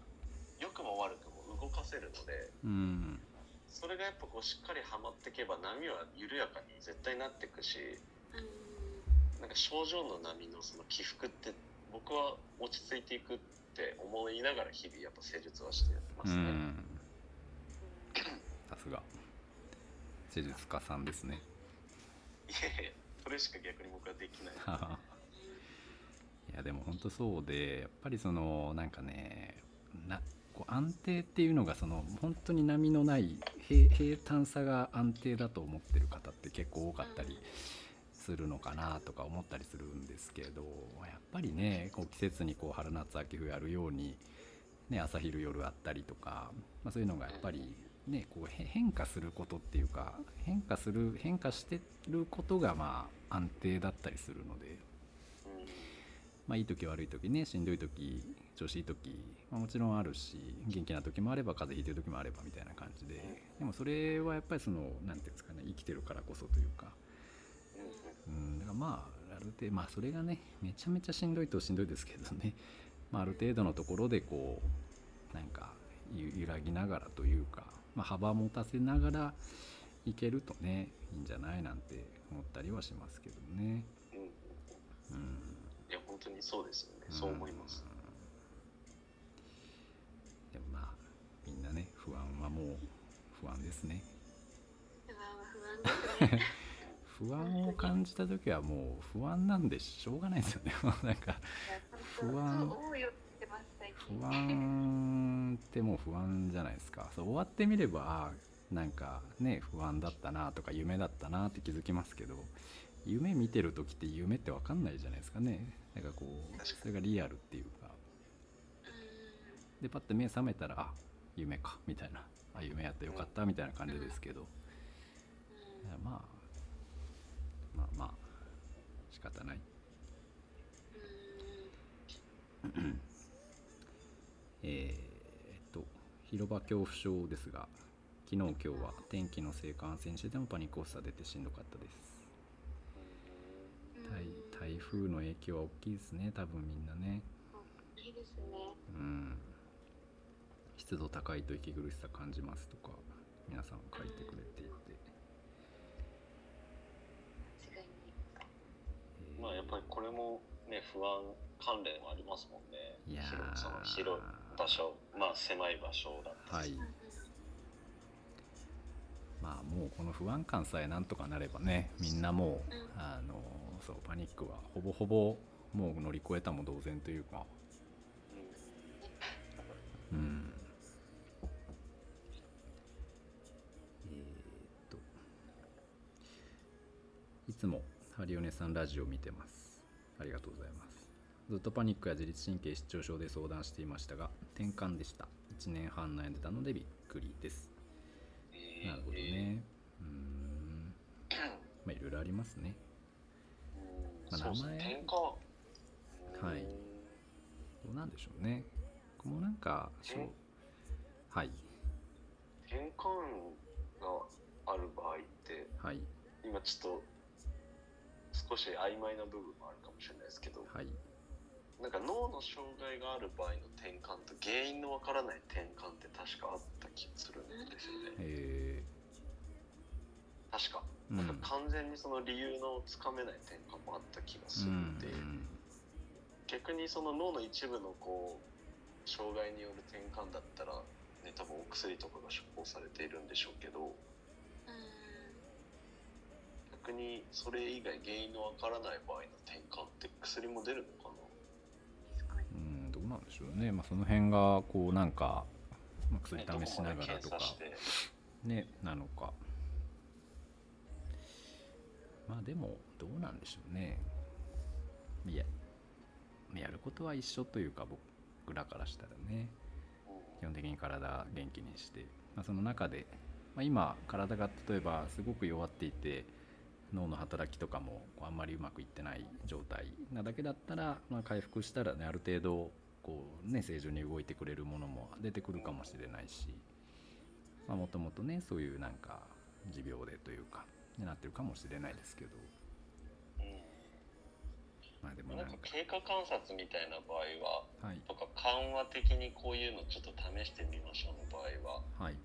良くも悪くも動かせるのでうんそれがやっぱこうしっかりはまっていけば波は緩やかに絶対なっていくしうんなんか症状の波のその起伏って僕は落ち着いていくって思いながら日々やっぱ施術はしてまうすね。んさすが施術家さんですねいやいやそれしか逆に僕はできない。やでも本当そうでやっぱりそのなんかねなこう安定っていうのがその本当に波のない平平坦さが安定だと思ってる方って結構多かったりするのかなとか思ったりするんですけどやっぱりねこう季節にこう春夏秋冬あるように、ね、朝昼夜あったりとか、まあ、そういうのがやっぱり、ね、こう変化することっていうか変化する変化してることがまあ安定だったりするので。まあ、いい時悪い時ねしんどい時調子いい時、まあ、もちろんあるし元気な時もあれば風邪ひいてる時もあればみたいな感じででもそれはやっぱりその何ていうんですかね生きてるからこそというかうんだからまあある程度まあそれがねめちゃめちゃしんどいとしんどいですけどね、まあ、ある程度のところでこうなんか揺らぎながらというか、まあ、幅持たせながらいけるとねいいんじゃないなんて思ったりはしますけどね。うん本当にそうですよね。そう思います。うんでもまあみんなね不安はもう不安ですね。不安は不安ですね。不安を感じた時はもう不安なんでしょうがないですよね。なんか不安。不安ってもう不安じゃないですか。そう終わってみればあなんかね不安だったなとか夢だったなって気づきますけど夢見てる時って夢って分かんないじゃないですかねなんかこうそれがリアルっていうか。うでパッて目覚めたらあ夢かみたいな。あ夢やってよかったみたいな感じですけど、まあまあまあ仕方ない。うん。えーっと広場恐怖症ですが昨日今日は天気のせいか安静してでもパニック発作出てしんどかったです。台台風の影響は大きいですね多分みんなね。いいですね。うん。湿度高いと息苦しさ感じますとか皆さん書いてくれていて、間違いないえーまあやっぱりこれもね不安関連はありますもんね。いやその広い場所、まあ狭い場所だったり。はい。まあもうこの不安感さえなんとかなればねみんなもう、うん。あのそうパニックは。ほぼほぼもう乗り越えたも同然というか。うん。えーっと。いつもハリオネさんラジオ見てます。ありがとうございます。ずっとパニックや自律神経失調症で相談していましたが転換でした。1年半悩んでたのでびっくりです。えー。なるほどね。うーん。まあいろいろありますね。うんまあそうですね。名前。転換はい。どうなんでしょうね。僕もなんかそう。うんはい。転換がある場合ってはい。今ちょっと少し曖昧な部分もあるかもしれないですけどはい。なんか脳の障害がある場合の転換と原因のわからない転換って確かあった気がするんですよね。え確か。ー、なんか完全にその理由のつかめない転換もあった気がするうんので、逆にその脳の一部のこう障害による転換だったら、ね、多分お薬とかが処方されているんでしょうけどうん逆にそれ以外原因のわからない場合の転換って薬も出るのか確かに。うん、どうなんでしょうね、まあ、その辺がこうなんか、まあ、な、薬試しながらとかねなのかまあでもどうなんでしょうね。いややることは一緒というか僕らからしたらね。基本的に体元気にして、まあ、その中で、まあ、今体が例えばすごく弱っていて脳の働きとかもこうあんまりうまくいってない状態なだけだったら、まあ、回復したらねある程度こうね正常に動いてくれるものも出てくるかもしれないし。もともとねそういうなんか持病でというか。になってるかもしれないですけど。まあでもななんんかか経過観察みたいな場合ははい。とか緩和的にこういうのちょっと試してみましょうの場合は、はい。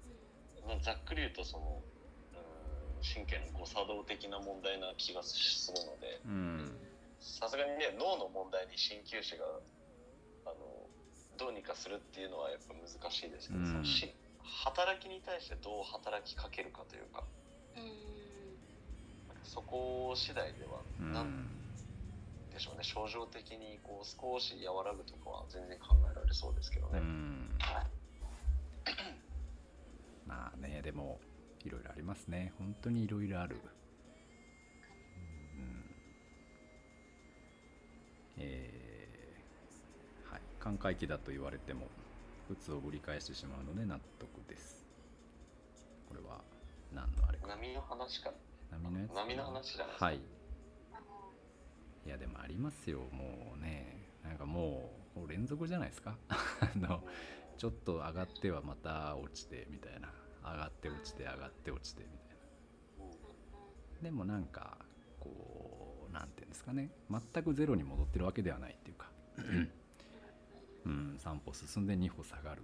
まあ、ざっくり言うとそのうーん神経の誤作動的な問題な気がするのでうん。さすがにね脳の問題に鍼灸師があのどうにかするっていうのはやっぱ難しいですけど、うん。そのし働きに対してどう働きかけるかというか。うんそこ次第ではうん。なんでしょうね。症状的にこう少し和らぐとかは全然考えられそうですけどね。うん。まあねでもいろいろありますね。本当にいろいろある、うん。えーはい。寛解期だと言われても普通をぶり返してしまうので納得です。これは何のあれか。波の話か波のやつ波の話じゃないですか。はい。いやでもありますよ。もうね。なんかもう連続じゃないですか。あのちょっと上がってはまた落ちてみたいな。上がって落ちて上がって落ちてみたいな。でもなんかこうなんていうんですかね。全くゼロに戻ってるわけではないっていうか。うん。3歩進んで2歩下がる。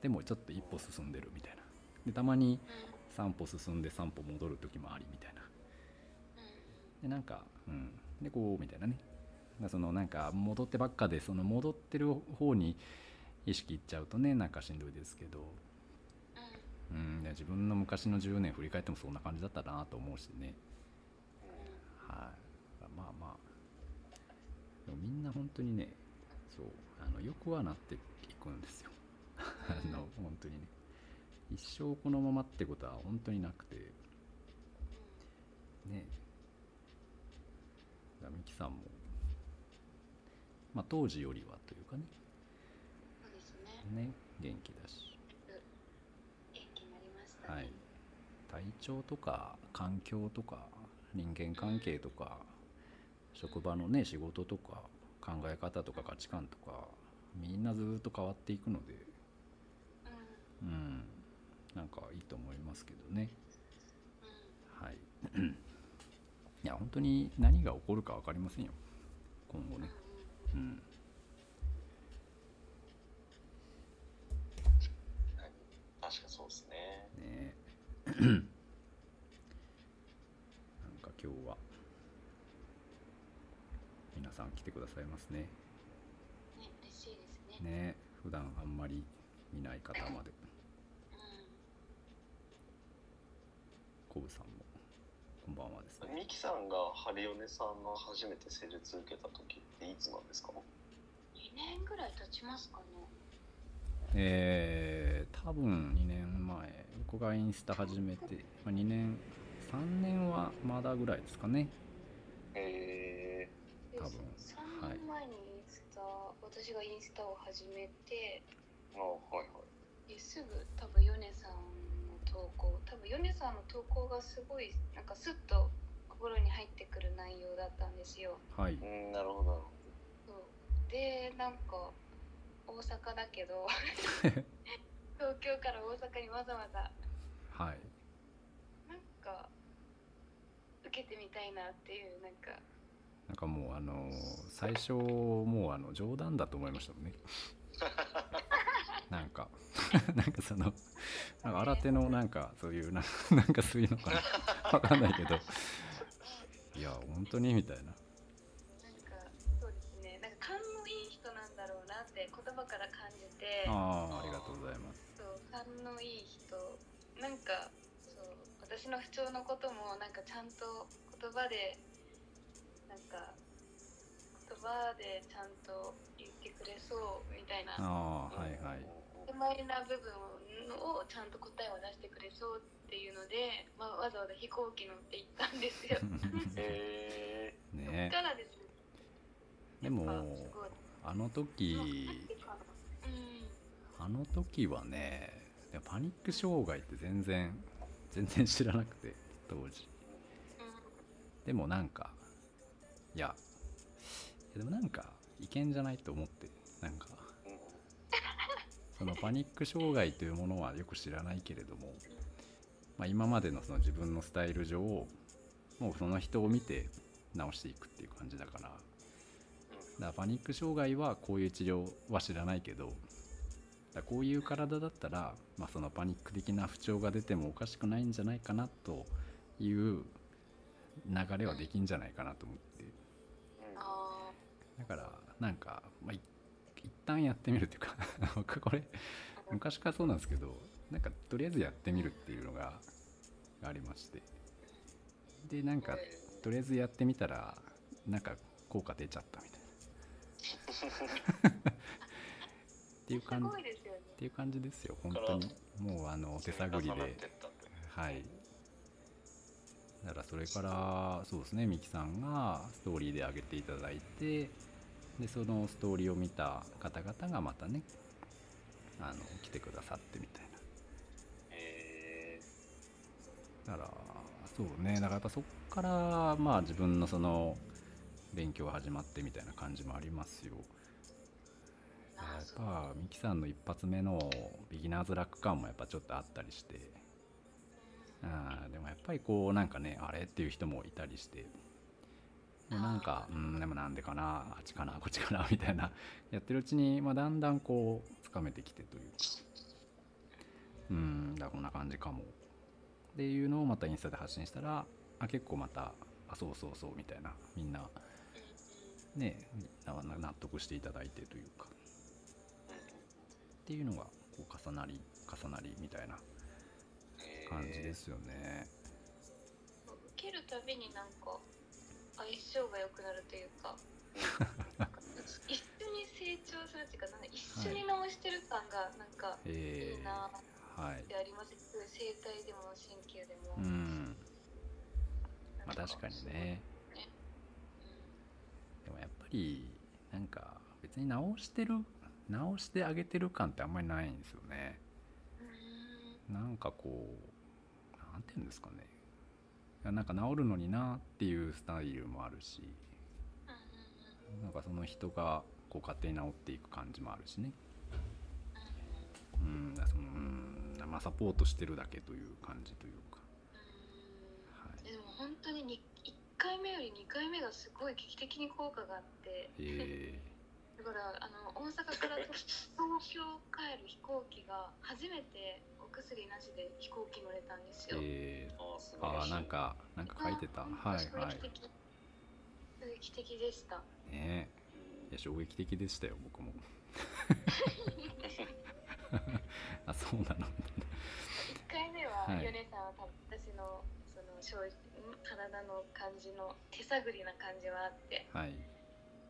でもちょっと1歩進んでるみたいな。でたまに3歩進んで3歩戻る時もありみたいなでなんかうん。でこうみたいなね。そのなんか戻ってばっかでその戻ってる方に意識いっちゃうとねなんかしんどいですけど。うん、ね自分の昔の10年振り返ってもそんな感じだったなと思うしね。はい。まあまあ。でもみんな本当にねそうあのよくはなっていくんですよ。あの本当にね。一生このままってことは本当になくて。ねだからミキさんも。まあ当時よりはというかね。そうですね。ね元気だし。元気になりましたね。はい、体調とか環境とか人間関係とか職場のね仕事とか考え方とか価値観とかみんなずっと変わっていくので。うん。うん。うんなんかいいと思いますけどね。はいいや本当に何が起こるか分かりませんよ。今後ね。うん。確かそうですね。ね。なんか今日は。皆さん来てくださいますね。ね嬉しいですね。ね。普段あんまり見ない方まで。うん。コブさんんばんはですね。ミキさんがハリオネさんの初めて施術受けた時っていつなんですか？2年ぐらい経ちますかね。えー、多分2年前。僕がインスタ始めて、まあ、2年3年はまだぐらいですかね。えで多分。3年前にインスタ、私がインスタを始めてー、あはいはい。ですぐ多分ヨネさんの投稿。多分ヨネさんの投稿がすごいなんかスッと心に入ってくる内容だったんですよ。はい。うん、なるほど。そう。でなんか大阪だけど 東京から大阪にわざわざはい。なんか受けてみたいなっていうなんか。なんかもうあの最初もうあの冗談だと思いましたもんね なんか なんかそのなんか新手のなんかそういうな なんかそういうのかな。わかんないけど。いや本当にみたいな。なんかそうですね。なんか勘のいい人なんだろうなって言葉から感じて。ああありがとうございます。そう勘のいい人。なんかそう私の不調のこともなんかちゃんと言葉でなんか言葉でちゃんと言ってくれそうみたいな。ああはいはい曖昧な部分をちゃんと答えを出してくれそうっていうので、まあ、わざわざ飛行機乗って行ったんですよ。えそっねからですね。でもあの時うん。あの時はねパニック障害って全然全然知らなくて当時。でもなんかいやいやでもなんかいけんじゃないと思ってなんかそのパニック障害というものはよく知らないけれども、まあ、今までのその自分のスタイル上もうその人を見て治していくっていう感じだからだからパニック障害はこういう治療は知らないけどだこういう体だったら、まあ、そのパニック的な不調が出てもおかしくないんじゃないかなという流れはできんじゃないかなと思って。あだからなんか、まあ、い一旦やってみるっていうか僕 これ昔からそうなんですけどなんかとりあえずやってみるっていうのががありまして。でなんかとりあえずやってみたらなんか効果出ちゃったみたいな。っていう感じごいですよねっていう感じですよ本当に。もうあの手探りで。はい。だからそれからそうですねミキさんがストーリーで上げていただいてでそのストーリーを見た方々がまたねあの来てくださってみたいな。えーだからそうね。だからやっぱそっからまあ自分のその勉強始まってみたいな感じもありますよ。やっぱミキさんの一発目のビギナーズラック感もやっぱちょっとあったりして。あでもやっぱりこうなんかねあれ？っていう人もいたりして。もうなんかうんでもなんでかなあっちかなこっちかなみたいなやってるうちに、まあ、だんだんこうつかめてきてというか。うんだこんな感じかも。っていうのをまたインスタで発信したらあ結構またあそうそうそうみたいなみんなねな納得していただいてというか。っていうのがこう重なり重なりみたいな感じですよね。受けるたびになんか相性が良くなるというか一緒に成長するっていうかなんか一緒に直してる感がなんかいえいなー、はいっ。てあります整体でも鍼灸でも、うん。まあ確かにね。でもやっぱりなんか別に直してる直してあげてる感ってあんまりないんですよね。うんなんかこうなんていうんですかね。なんか治るのになっていうスタイルもあるし、なんかその人がこう勝手に治っていく感じもあるしね。うん、そのうんまあサポートしてるだけという感じというか。はい。でも本当にに1回目より2回目がすごい劇的に効果があってえ だからあの大阪から東京帰る飛行機が初めてお薬なしで飛行機乗れたんですー、よ。えー、あああなんかなんか書いてた。はいはい。衝撃的でした。ねいや衝撃的でしたよ僕も。あそうなの。1回目ははいヨネさんは私のその正直ん？体の感じの手探りな感じはあってはい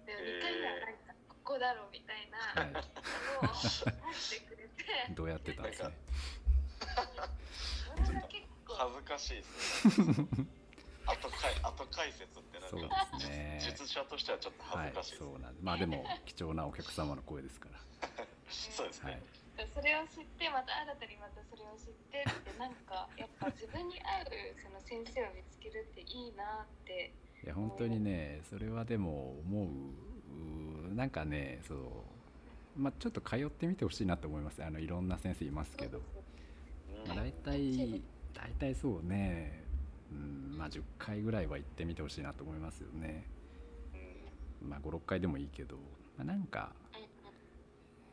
でも2回目はなんかここだろうみたいなはのを出してくれてい。どうやってたんですね。それが結構恥ずかしいですね 後かい後解説ってなんそうかですね。術者としてはちょっとはい恥ずかしいです、そうなんです。まあでも貴重なお客様の声ですから。そうですね、はい。それを知ってまた新たにまたそれを知ってってなんかやっぱ自分に合うその先生を見つけるっていいなっていや本当にねそれはでも思うなんかねそうまあちょっと通ってみてほしいなと思いますあのいろんな先生いますけど、うんまあ、大体大体そうね、うん、まあ10回ぐらいは行ってみてほしいなと思いますよね。まあ、56回でもいいけど、まあ、なんか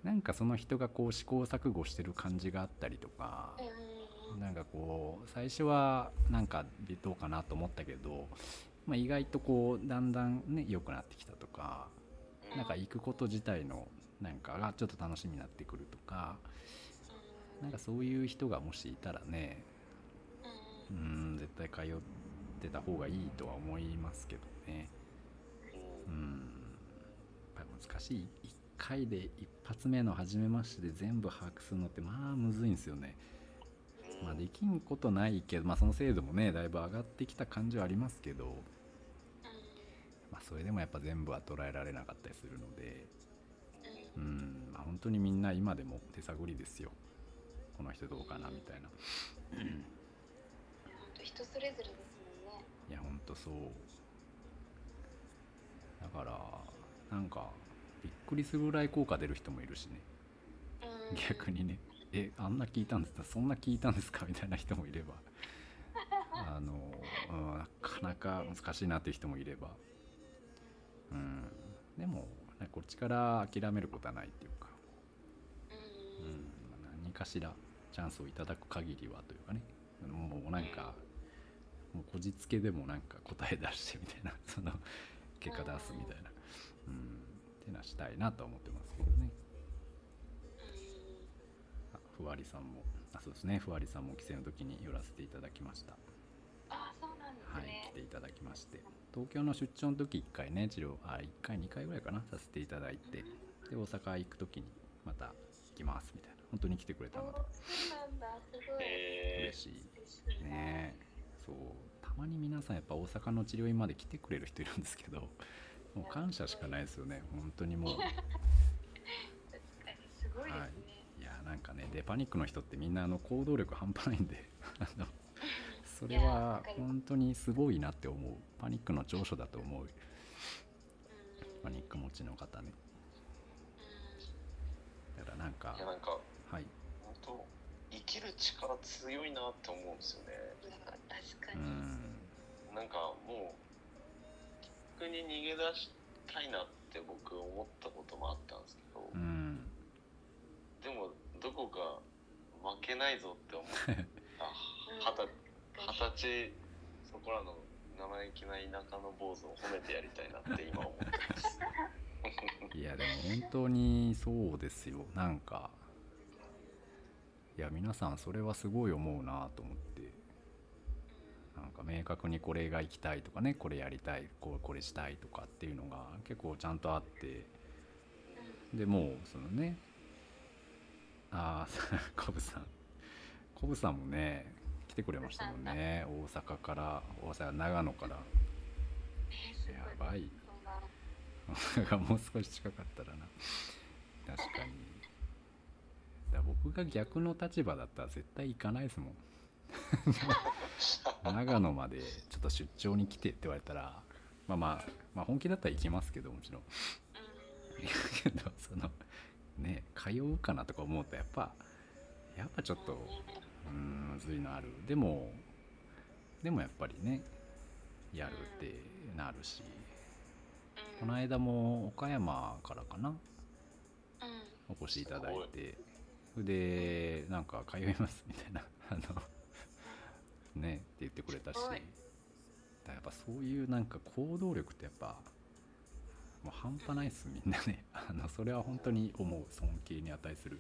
なんかその人がこう試行錯誤してる感じがあったりとかなんかこう最初はなんかどうかなと思ったけど、まあ、意外とこうだんだんね良くなってきたとかうん。なんか行くこと自体のなんかがちょっと楽しみになってくるとかなんかそういう人がもしいたらねうん。絶対通ってた方がいいとは思いますけどね。うん。うん。やっぱり難しい。1回で一発目の初めましてで全部把握するのってまあむずいんですよね。うん。まあできんことないけどまあその精度もねだいぶ上がってきた感じはありますけどまあそれでもやっぱ全部は捉えられなかったりするのでうん。まあ本当にみんな今でも手探りですよこの人どうかなみたいな。本当人それぞれですもんね。いやほんとそう。だからなんかびっくりするぐらい効果出る人もいるしね。うん。逆にね。えあんな聞いたんですか？そんな聞いたんですか？みたいな人もいれば。あの、うん、なかなか難しいなっていう人もいれば。うん。でもねこっちから諦めることはないっていうか、うん。うん、何かしらチャンスをいただく限りはというかね。もうなんかもうこじつけでもなんか答え出してみたいな その結果出すみたいな、うん、っていうのはしたいなとは思ってますけどね。あふわりさんも。あそうですね。ふわりさんも帰省の時に寄らせていただきました。あそうなんですはいね来ていただきまして。東京の出張の時1回ね治療あ1回2回ぐらいかなさせていただいて。で大阪行く時にまた行きますみたいな本当に来てくれたのでおそうなんだすごい。え嬉しい。ね。そう。たまに皆さんやっぱ大阪の治療院まで来てくれる人いるんですけど もう感謝しかないですよね。本当にもう。確かにすごいですね、い。やなんかねでパニックの人ってみんなあの行動力半端ないんで あのそれは本当にすごいなって思う。パニックの長所だと思う。うん。パニック持ちの方ね。だからなんかいやなんかはい。本当生きる力強いなって思うんですよね。確かうに、ん。なんかもう逆に逃げ出したいなって僕思ったこともあったんですけど、うん。でもどこか負けないぞって思って あ二十二十歳そこらの生意気な田舎の坊主を褒めてやりたいなって今思ってます。いやでも本当にそうですよ。なんかいや皆さんそれはすごい思うなと思って。なんか明確にこれが行きたいとかねこれやりたいこうこれしたいとかっていうのが結構ちゃんとあって。でもうそのねああ コブさん。コブさんもね来てくれましたもんね。大阪から大阪長野から。やばい。がもう少し近かったらな僕が逆の立場だったら絶対行かないですもん。長野までちょっと出張に来てって言われたらまあまあ、まあ、本気だったら行きますけどもちろん。うん。けどそのね通うかなとか思うとやっぱやっぱちょっとうーんむずいのある。でもでもやっぱりねやるってなるし。この間も岡山からかな。うん。お越しいただいてでなんか通いますみたいな あのねって言ってくれたし。だやっぱそういうなんか行動力ってやっぱもう半端ないっすみんなね。あのそれは本当に思う尊敬に値する。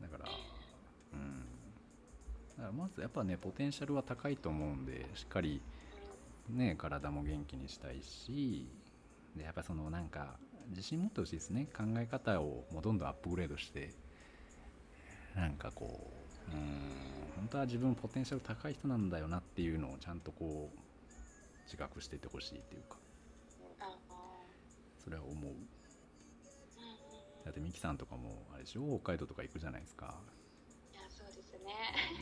だから うん。だからまずやっぱねポテンシャルは高いと思うんでしっかりね体も元気にしたいしでやっぱそのなんか自信持ってほしいですね。考え方をもうどんどんアップグレードしてなんかこううん本当は自分ポテンシャル高い人なんだよなっていうのをちゃんとこう自覚しててほしいっていうか。あそれは思う。だってミキさんとかもあれでしょ？北海道とか行くじゃないですか。いやそうですね。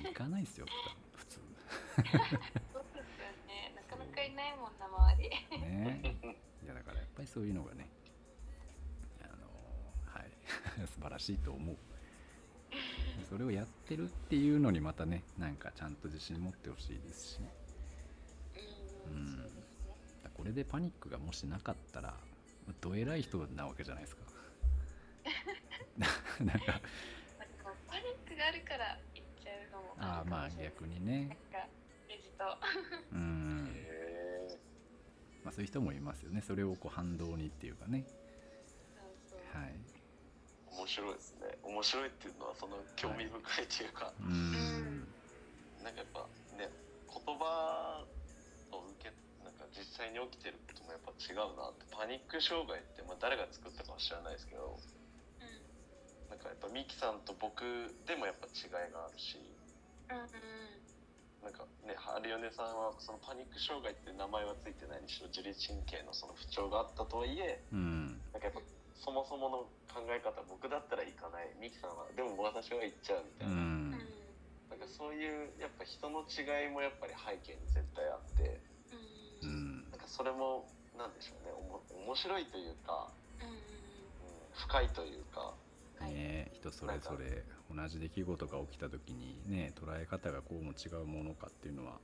行かないですよ普通。そうですよね。なかなかいないもんな周り。ね。いやだからやっぱりそういうのがね 素晴らしいと思う。それをやってるっていうのにまたねなんかちゃんと自信持ってほしいですし、ううん。ん、ここれでパニックがもしなかったらどえらい人なわけじゃないですか。なんか。パニックがあるから行っちゃうのもああまあ逆にね。なんかレジと。うん、へまあ、そういう人もいますよね。それをこう反動にっていうかね。そうそう。はい。ー面白いですね。面白いっていうのはその興味深いっていうか、うん。なんかやっぱね言葉と受けなんか実際に起きてることもやっぱ違うなってパニック障害って、まあ、誰が作ったかは知らないですけどうなんかやっぱミキさんと僕でもやっぱ違いがあるしんうんうん。なんかねハリオネさんはそのパニック障害って名前はついてないにしろ自律神経のその不調があったとはいえうん。なんかやっぱそもそもの考え方僕だったら行かない。ミキさんは。でも私は行っちゃうみたういな,、ん。なんかそういうやっぱ人の違いもやっぱり背景に絶対あって。ううん。んなんかそれもなんでしょうね。おも面白いというか、うんうんうん、深いというか。はいね人それぞれ同じ出来事が起きた時にね捉え方がこうも違うものかっていうのは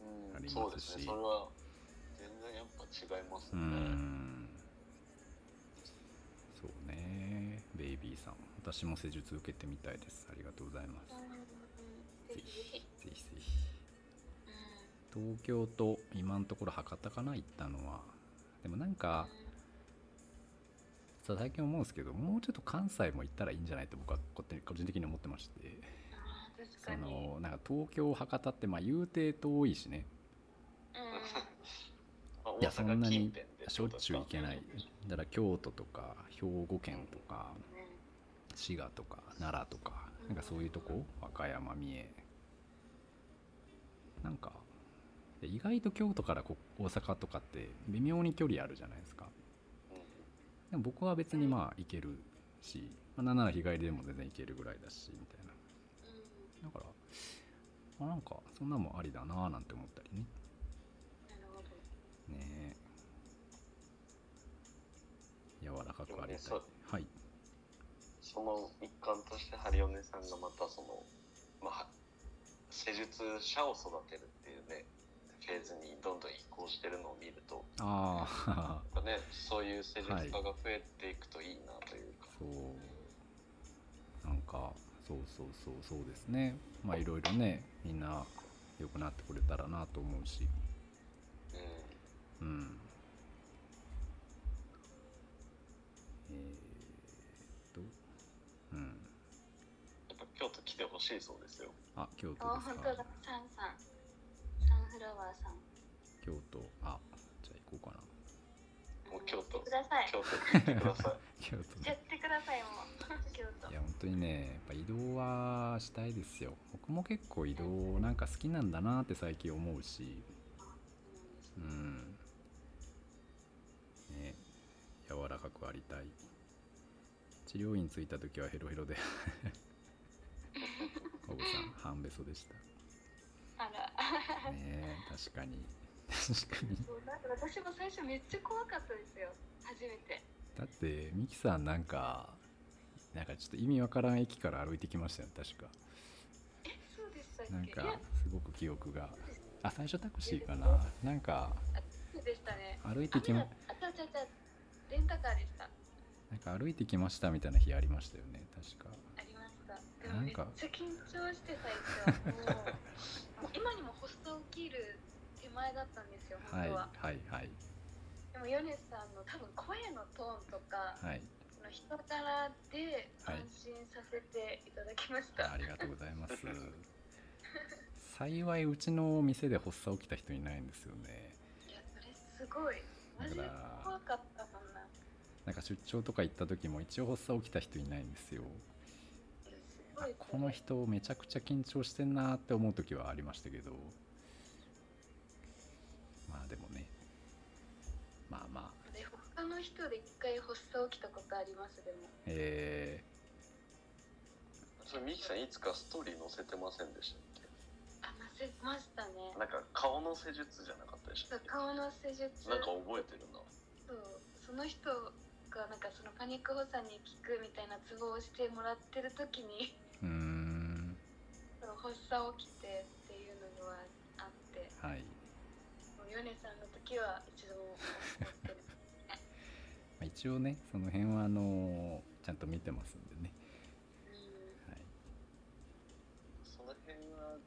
うん。ありますし。そうですね。それは全然やっぱ違いますね、んそうねベイビーさん私も施術受けてみたいです。ありがとうございます。うんうんぜぜひ。ぜひひぜひ。東京と今のところ博多かな行ったのは。でもなんかさ最近思うんですけどもうちょっと関西も行ったらいいんじゃないって僕はこって個人的に思ってまして。そかに。のなんか東京博多ってまあ言うて遠いしね。うん。まあいやそんなにしょっちゅう行けない。だから京都とか兵庫県とか。ね滋賀とか奈良とかなんかそういうとこ？和歌山三重。なんか意外と京都からこ大阪とかって微妙に距離あるじゃないですか。うんでも僕は別にまあ行けるし、まあ、なんなら日帰りでも全然行けるぐらいだしみたいな。うん。だからあなんかそんなもんありだなぁなんて思ったりね。ねえ。柔らかくありたい。はいその一環としてハリオネさんがまたその、まあ、は施術者を育てるっていうねフェーズにどんどん移行してるのを見るとあねそういう施術家が増えていくといいなというか、そう。なんかそうそうそうそうですね。まあいろいろねみんな良くなってくれたらなと思うし。うん。うん京都来てほしいそうですよ。あ京都あですか。本当だサンさん。サンフラワーさん。京都。あじゃあ行こうかな。もう京都。ください。京都来てください。京都やってください もう。京都。いや本当にねやっぱ移動はしたいですよ。僕も結構移動なんか好きなんだなって最近思うし。うん。ね。柔らかくありたい。治療院着いた時はヘロヘロで 小ブさん半べそでした。あら。ね確かに。確かに。そうだって私も最初めっちゃ怖かったですよ。初めて。だってミキさんなんかなんかちょっと意味わからん駅から歩いてきましたよね確か。えそうでしたっけ？なんかすごく記憶が。あ最初タクシーかな。なんかそうでしたね。歩いてきまああちゃちゃちゃレンタカーでした。なんか歩いてきましたみたいな日ありましたよね確か。ありでもめっちゃ緊張して最初もう 今にも発作起きる手前だったんですよ本はい当は、はいはいでもヨネさんの多分声のトーンとかはい。その人柄ではい。安心させていただきました、ありがとうございます。幸いうちの店で発作起きた人いないんですよね。いやそれすごい。マジ怖かったもんな。なんか出張とか行った時も一応発作起きた人いないんですよあいこの人めちゃくちゃ緊張してんなって思う時はありましたけど。まあでもね。まあまあ。で他の人で一回発作起きたことありますでも。え。それミキさんいつかストーリー載せてませんでしたっけ？あなせましたね。なんか顔の施術じゃなかったでした顔の施術。なんか覚えてるな。そうその人がなんかそのパニック発作に効くみたいなツボをしてもらってる時にー、うーん。その発作起きてっていうのがあってはい。もうヨネさん。の時は一度一応ねその辺はあのちゃんと見てますんでね、はい、その辺は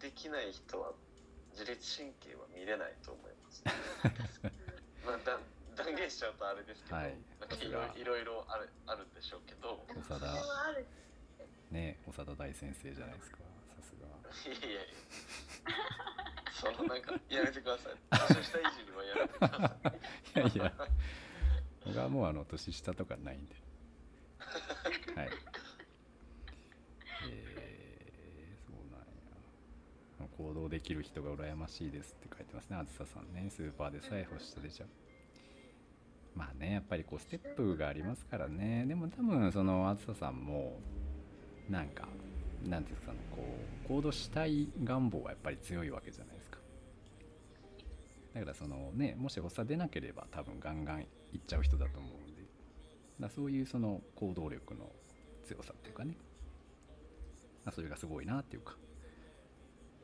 できない人は自律神経は見れないと思います、まあだ断言しちゃうとあれですけど、はい。なんかいろいろあるあるんでしょうけど。それはあるね長田大先生じゃないですか。さすが。いやいや。い やそのなんかやめてください。年下いじりはやめてください いやいや。僕はもうあの年下とかないんで。はい。えー、そうなんや。行動できる人が羨ましいですって書いてますね。あずささんね。スーパーでさえ欲して出ちゃう。まあねやっぱりこうステップがありますからね。でも多分そのあずささんもなんかなんていうかねこう行動したい願望はやっぱり強いわけじゃないですか。だからそのねもし発作出なければ多分ガンガンいっちゃう人だと思うんで。だそういうその行動力の強さっていうかね。まあそれがすごいなっていうか、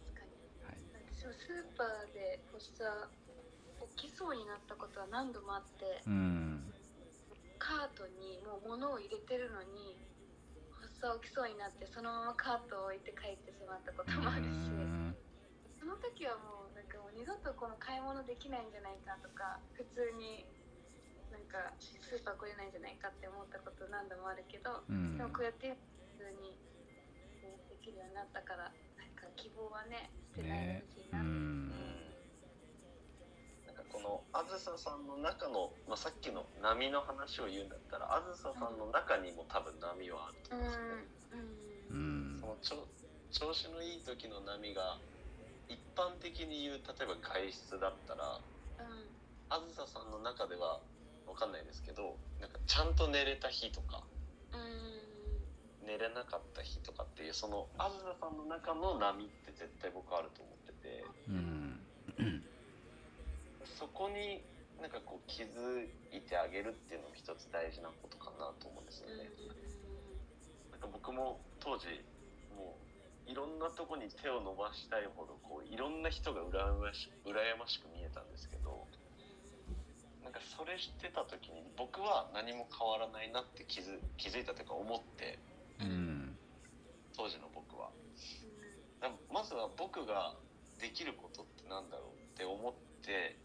確かに。はい、スーパーで発作起きそうになったことは何度もあって。うん。カートにもう物を入れてるのに発作起きそうになってそのままカートを置いて帰ってしまったこともあるし。うん。その時はもうなんかもう二度とこの買い物できないんじゃないかとか普通になんかスーパー来れないんじゃないかって思ったこと何度もあるけど、うん。でもこうやって普通にねできるようになったからなんか希望はね捨てないでねほしいうな、ん。なんかこのあずささんの中の、まあ、さっきの波の話を言うんだったらあずささんの中にも多分波はあるとうん思うんですよね。ううん。んその調調子のいい時の波が一般的に言う例えば外出だったらうん。あずささんの中ではわかんないですけどなんかちゃんと寝れた日とかうん。寝れなかった日とかっていうそのあずささんの中の波って絶対僕あると思ってて。うんそこになんかこう気づいてあげるっていうのも一つ大事なことかなと思うんですよね。なんか僕も当時もういろんなとこに手を伸ばしたいほどこういろんな人が羨まし羨ましく見えたんですけどなんかそれしてた時に僕は何も変わらないなって気づ気づいたというか思ってうん当時の僕はまずは僕ができることってなんだろうって思って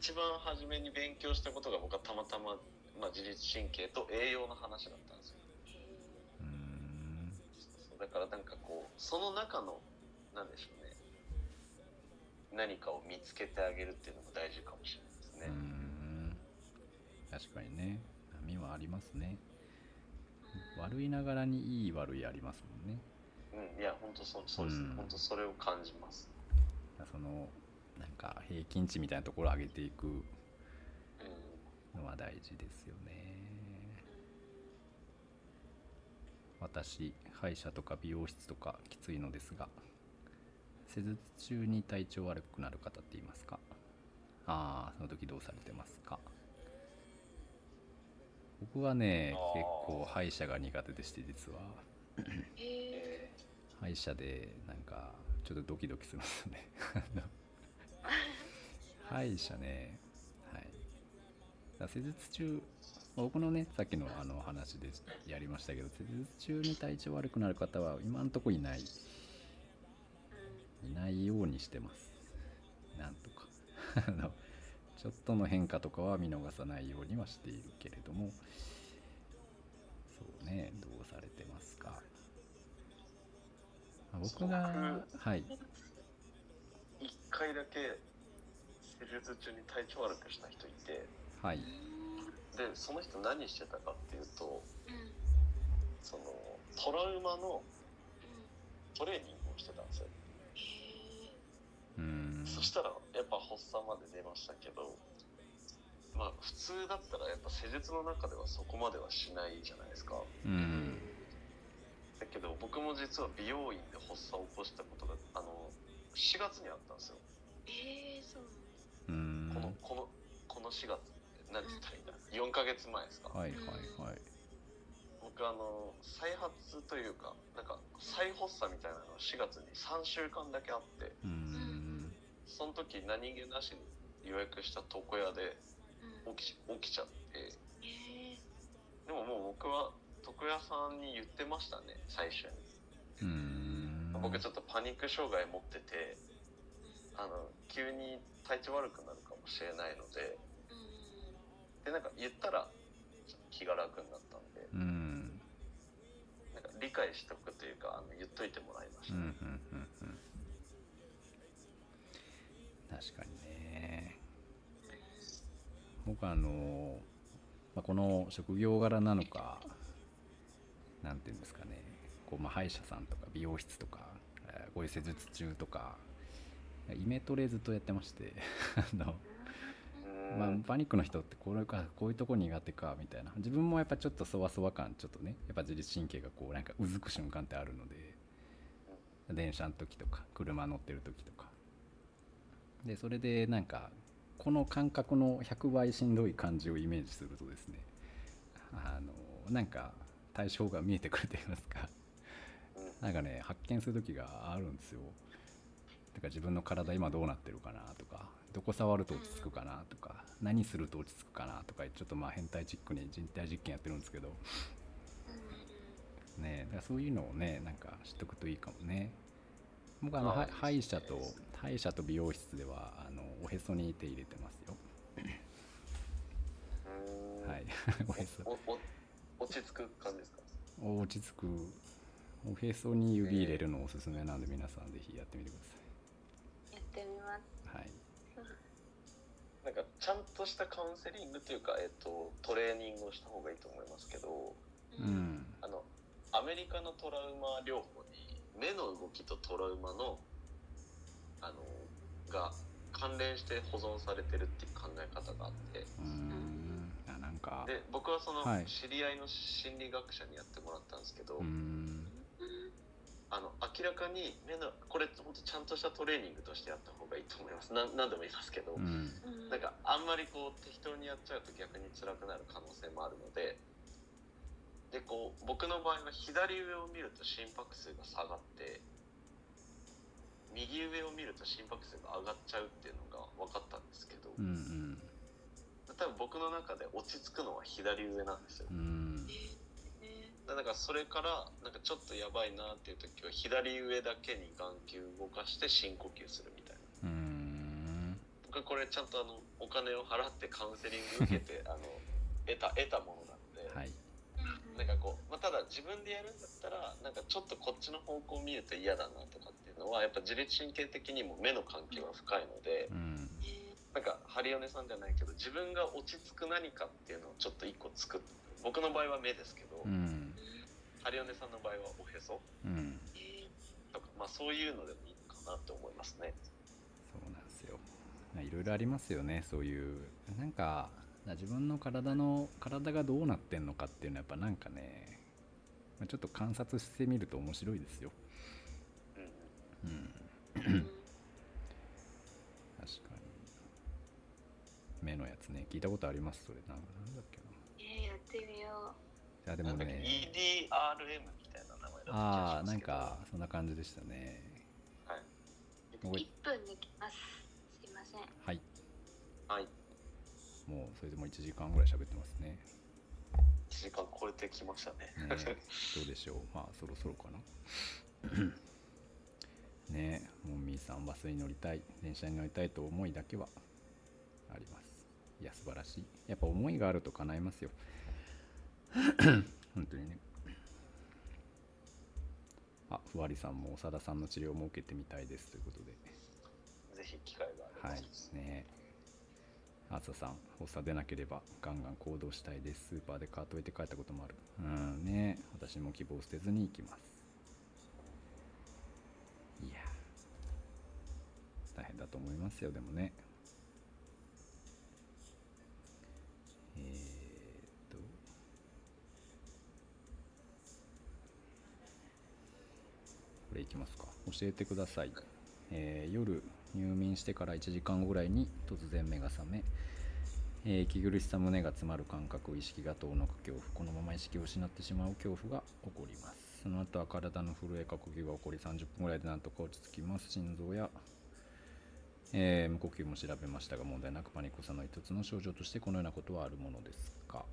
一番初めに勉強したことが僕はたまたま、まあ、自律神経と栄養の話だったんですよ。うん。だからなんかこうその中のなんでしょうね。何かを見つけてあげるっていうのも大事かもしれないですうね、ん。確かにね。波はありますね。悪いながらにいい悪いありますもんね。うん。いや本当そうそうです、うん。本当それを感じます、そのなんか平均値みたいなところを上げていくうん、のは大事ですよね。私歯医者とか美容室とかきついのですが施術中に体調悪くなる方っていますか？ああその時どうされてますか？僕はね結構歯医者が苦手でして実は。歯医者でなんかちょっとドキドキするんですよね 歯医者ね。はい。施術中まあ僕のねさっきのあの話でやりましたけど施術中に体調悪くなる方は今んとこいない。いないようにしてます。なんとか。あのちょっとの変化とかは見逃さないようにはしているけれども。そうねどうされてますか、まあ僕がはい。一回だけ施術中に体調悪くした人いてはい。でその人何してたかっていうとうん。うんそのトラウマのトレーニングをしてたんですよ。へうーん。そしたらやっぱ発作まで出ましたけどまあ普通だったらやっぱ施術の中ではそこまではしないじゃないですか。うん。だけど僕も実は美容院で発作を起こしたことがあの4月にあったんですよ。ええそうなんこのこのこの4月何て言ったらいいんだ？4ヶ月前ですか、はいはいはい。僕あの再発というかなんか再発作みたいなのが4月に3週間だけあってうーん。その時何気なしに予約した床屋でうん。起き起きちゃって。でももう僕は床屋さんに言ってましたね最初に。うーん僕ちょっとパニック障害持っててあの急に体調悪くなるかもしれないのでうん。でなんか言ったらちょっと気が楽になったんでうん。なんか理解しとくというかあの言っといてもらいました、うんうんうんうん。確かにね。僕はあの、まあ、この職業柄なのかなんていうんですかね。こう、まあ、歯医者さんとか美容室とかえーご施術中とか。イメトレずっとやってまして。あのうん。まあ、パニックの人ってこれかこういうとこ苦手かみたいな。自分もやっぱちょっとそわそわ感ちょっとね。やっぱ自律神経がこうなんかうずく瞬間ってあるので。電車の時とか車乗ってる時とか。でそれでなんかこの感覚の100倍しんどい感じをイメージするとですね。あのなんか対象が見えてくると言いますか。うんなんかね発見する時があるんですよ。だから自分の体今どうなってるかなとかどこ触ると落ち着くかなとか何すると落ち着くかなとかちょっとまあ変態チックに人体実験やってるんですけど。ねだからそういうのをねなんか知っとくといいかもね。僕あの歯医者と歯医者と美容室ではあのおへそに手入れてますよ。うんはい。おへそ。落ち着く感じですか落ち着くおへそに指入れるのおすすめなんで皆さんぜひやってみてくだやってみます。さいはい。なんかちゃんとしたカウンセリングというか、えっと、トレーニングをした方がいいと思いますけどうん。あのアメリカのトラウマ療法に目の動きとトラウマのあのが関連して保存されてるっていう考え方があって。うーん。あなんか。で僕はそのはい。知り合いの心理学者にやってもらったんですけど、うーんあの明らかに目のこれ本当ちゃんとしたトレーニングとしてやった方がいいと思います。な何度も言いますけど、うん。なんかあんまりこう適当にやっちゃうと逆に辛くなる可能性もあるので。でこう僕の場合は左上を見ると心拍数が下がって右上を見ると心拍数が上がっちゃうっていうのが分かったんですけど、うんうん。多分僕の中で落ち着くのは左上なんですよ。うんだからそれからなんかちょっとやばいなっていう時は左上だけに眼球動かして深呼吸するみたいな。うーん。僕はこれちゃんとあのお金を払ってカウンセリング受けてあの得た得たものなので、はい。なんかこう、まあ、ただ自分でやるんだったらなんかちょっとこっちの方向を見ると嫌だなとかっていうのはやっぱ自律神経的にも目の関係は深いのでうん。なんかハリオネさんじゃないけど自分が落ち着く何かっていうのをちょっと一個作って僕の場合は目ですけど、うんハリオネさんの場合はおへそ？うん。とか、まあ、そういうのでもいいのかなって思いますね。そうなんですよ。まあいろいろありますよね。そういうなんか自分の体の体がどうなってんのかっていうのはやっぱなんかねまあちょっと観察してみると面白いですよ。うん。うん。確かに。目のやつね聞いたことあります？それ。なんかなんだっけな。えー、やってみよいやでもね。EDRM みたいな名前だった気がしますけど。ああなんかそんな感じでしたね。はい、うおい1分抜きます。すいません。はい。はい、もうそれでも1時間ぐらい喋ってますね。1時間超えてきましたね。ねどうでしょう。まあそろそろかな。ねえもんみーさんバスに乗りたい。電車に乗りたいと思いだけはあります。いや素晴らしい。やっぱ思いがあると叶いますよ 本当にね。あふわりさんも長田さんの治療も受けてみたいですということで。ぜひ機会があれば。はい。ねあつさん発作出なければガンガン行動したいです。スーパーでカート置いて帰ったこともある。うんね私も希望捨てずに行きます。いや大変だと思いますよでもねえー、っとこれいきますか。教えてください、えー夜入眠してから1時間後ぐらいに突然目が覚め、えー息苦しさ胸が詰まる感覚意識が遠のく恐怖このまま意識を失ってしまう恐怖が起こります。その後は体の震えか呼吸が起こり30分ぐらいでなんとか落ち着きます。心臓やえー無呼吸も調べましたが問題なくパニックさの一つの症状としてこのようなことはあるものですか。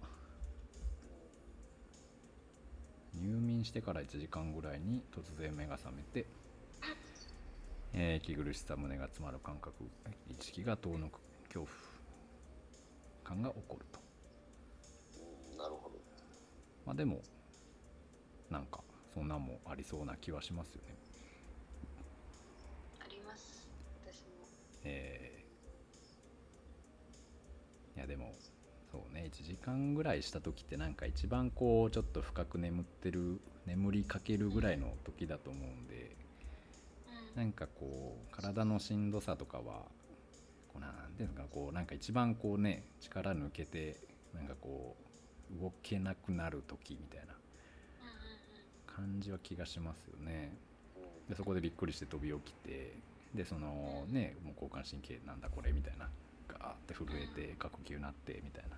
入眠してから1時間ぐらいに突然目が覚めて、えー息苦しさ胸が詰まる感覚意識が遠のく恐怖感が起こると。うんなるほど。まあでもなんかそんなんもありそうな気はしますよね。あります。私も。えー。いやでもそうね1時間ぐらいした時ってなんか一番こうちょっと深く眠ってる眠りかけるぐらいの時だと思うんでうんなんかこう体のしんどさとかはこうなんていうんですかこうなんか一番こうね力抜けてなんかこう動けなくなる時みたいな感じは気がしますよね。うんでそこでびっくりして飛び起きてでそのねもう交感神経なんだこれみたいなガーって震えて過呼吸なってみたいな。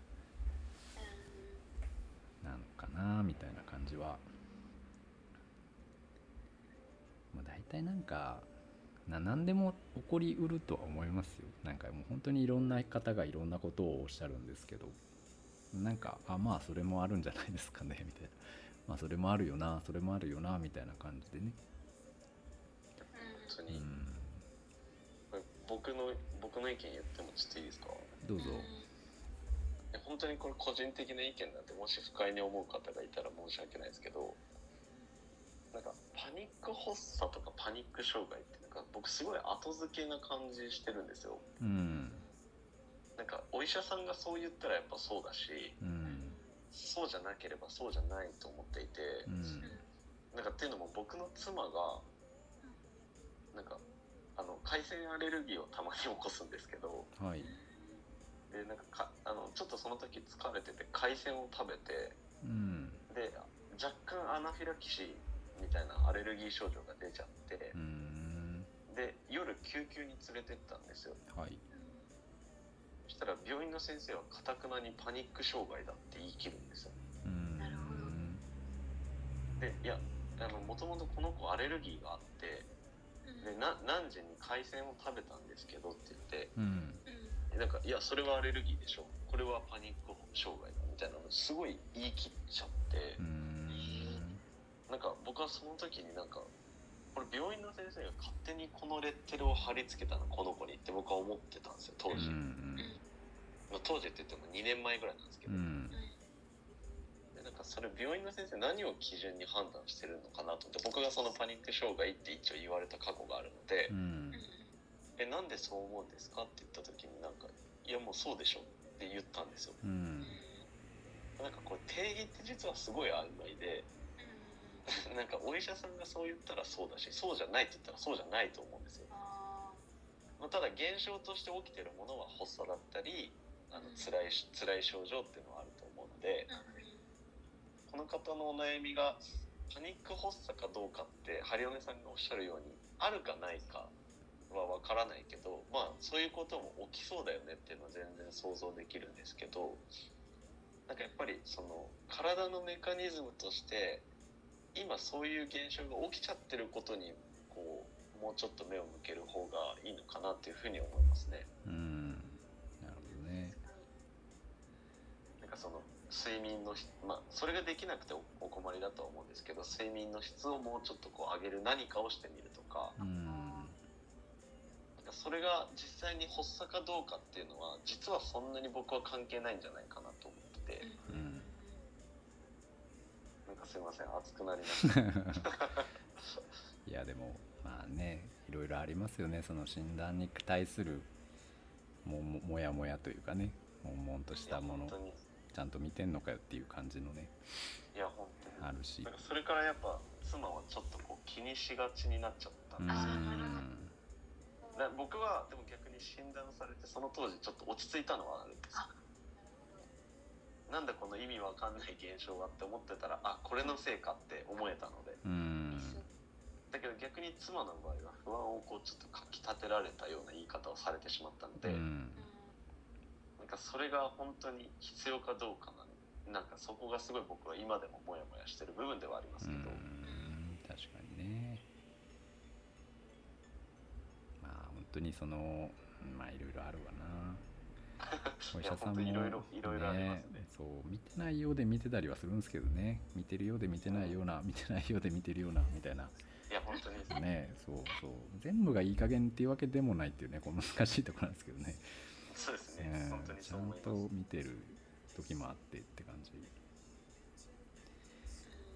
なのかなみたいな感じは。まあ大体なんかな何でも起こりうるとは思いますよ。なんかもう本当にいろんな方がいろんなことをおっしゃるんですけど。なんかあまあそれもあるんじゃないですかねみたいな。まあそれもあるよなそれもあるよなみたいな感じでね。本当に、うん僕の僕の意見言ってもちょっといいですか？どうぞ。本当にこれ個人的な意見なんでもし不快に思う方がいたら申し訳ないですけどなんかパニック発作とかパニック障害ってなんか僕すごい後付けな感じしてるんですよ。うん。なんかお医者さんがそう言ったらやっぱそうだしうん。そうじゃなければそうじゃないと思っていてうん。なんかっていうのも僕の妻がなんかあの海鮮アレルギーをたまに起こすんですけどはい。でなんかかあのちょっとその時疲れてて海鮮を食べてうん。で若干アナフィラキシーみたいなアレルギー症状が出ちゃってうん。で夜救急に連れてったんですよ。はい。そしたら病院の先生はかたくなにパニック障害だって言い切るんですよ。うん。なるほど。でいやもともとこの子アレルギーがあってでな何時に海鮮を食べたんですけどって言ってうん。なんかいやそれはアレルギーでしょ。これはパニック障害だみたいなのすごい言い切っちゃってうん。なんか僕はその時になんかこれ病院の先生が勝手にこのレッテルを貼り付けたのこの子にって僕は思ってたんですよ当う時、んまあ、当時って言っても2年前ぐらいなんですけど、うんでなんかそれ病院の先生何を基準に判断してるのかなと思って僕がそのパニック障害って一応言われた過去があるのでう、ん。えなんでそう思うんですかって言った時になんかいやもうそうでしょって言ったんですよ。うん。なんかこれ定義って実はすごい曖昧でなんかお医者さんがそう言ったらそうだしそうじゃないって言ったらそうじゃないと思うんですよ、あまあ、ただ現象として起きてるものは発作だったりあの辛いし辛い症状っていうのはあると思うのでこの方のお悩みがパニック発作かどうかってハリオネさんがおっしゃるようにあるかないかは分からないけどまあそういうことも起きそうだよねっていうのは全然想像できるんですけどなんかやっぱりその体のメカニズムとして今そういう現象が起きちゃってることにこうもうちょっと目を向ける方がいいのかなっていうふうに思いますね。うんなるほどねなんかその睡眠のしまあそれができなくておお困りだとは思うんですけど睡眠の質をもうちょっとこう上げる何かをしてみるとかうん。なんかそれが実際に発作かどうかっていうのは実はそんなに僕は関係ないんじゃないかなと思ってて。うん。なんかすいません熱くなりました。いやでもまあねいろいろありますよね。その診断に対するもももやもやというかね悶々としたものちゃんと見てんのかよっていう感じのねいや本当に。あるし。なんかそれからやっぱ妻はちょっとこう気にしがちになっちゃったんうですよ、ん。な僕はでも逆に診断されてその当時ちょっと落ち着いたのはあるんですよ。なんだこの意味わかんない現象はって思ってたらあこれのせいかって思えたので。うん。だけど逆に妻の場合は不安をこうちょっとかきたてられたような言い方をされてしまったので、うんかそれが本当に必要かどうかななんかそこがすごい僕は今でもモヤモヤしてる部分ではありますけど、うん。確かにね。まあ本当にそのまあいろいろあるわな。お医者さんもいろいろいろいろありますね。そう見てないようで見てたりはするんですけどね。見てるようで見てないような見てないようで見てるようなみたいな。いや本当に。ねそうそう。全部がいい加減っていうわけでもないっていうねこう難しいところなんですけどね、そうですね、うん本当にちゃんと見てる時もあってって感じ。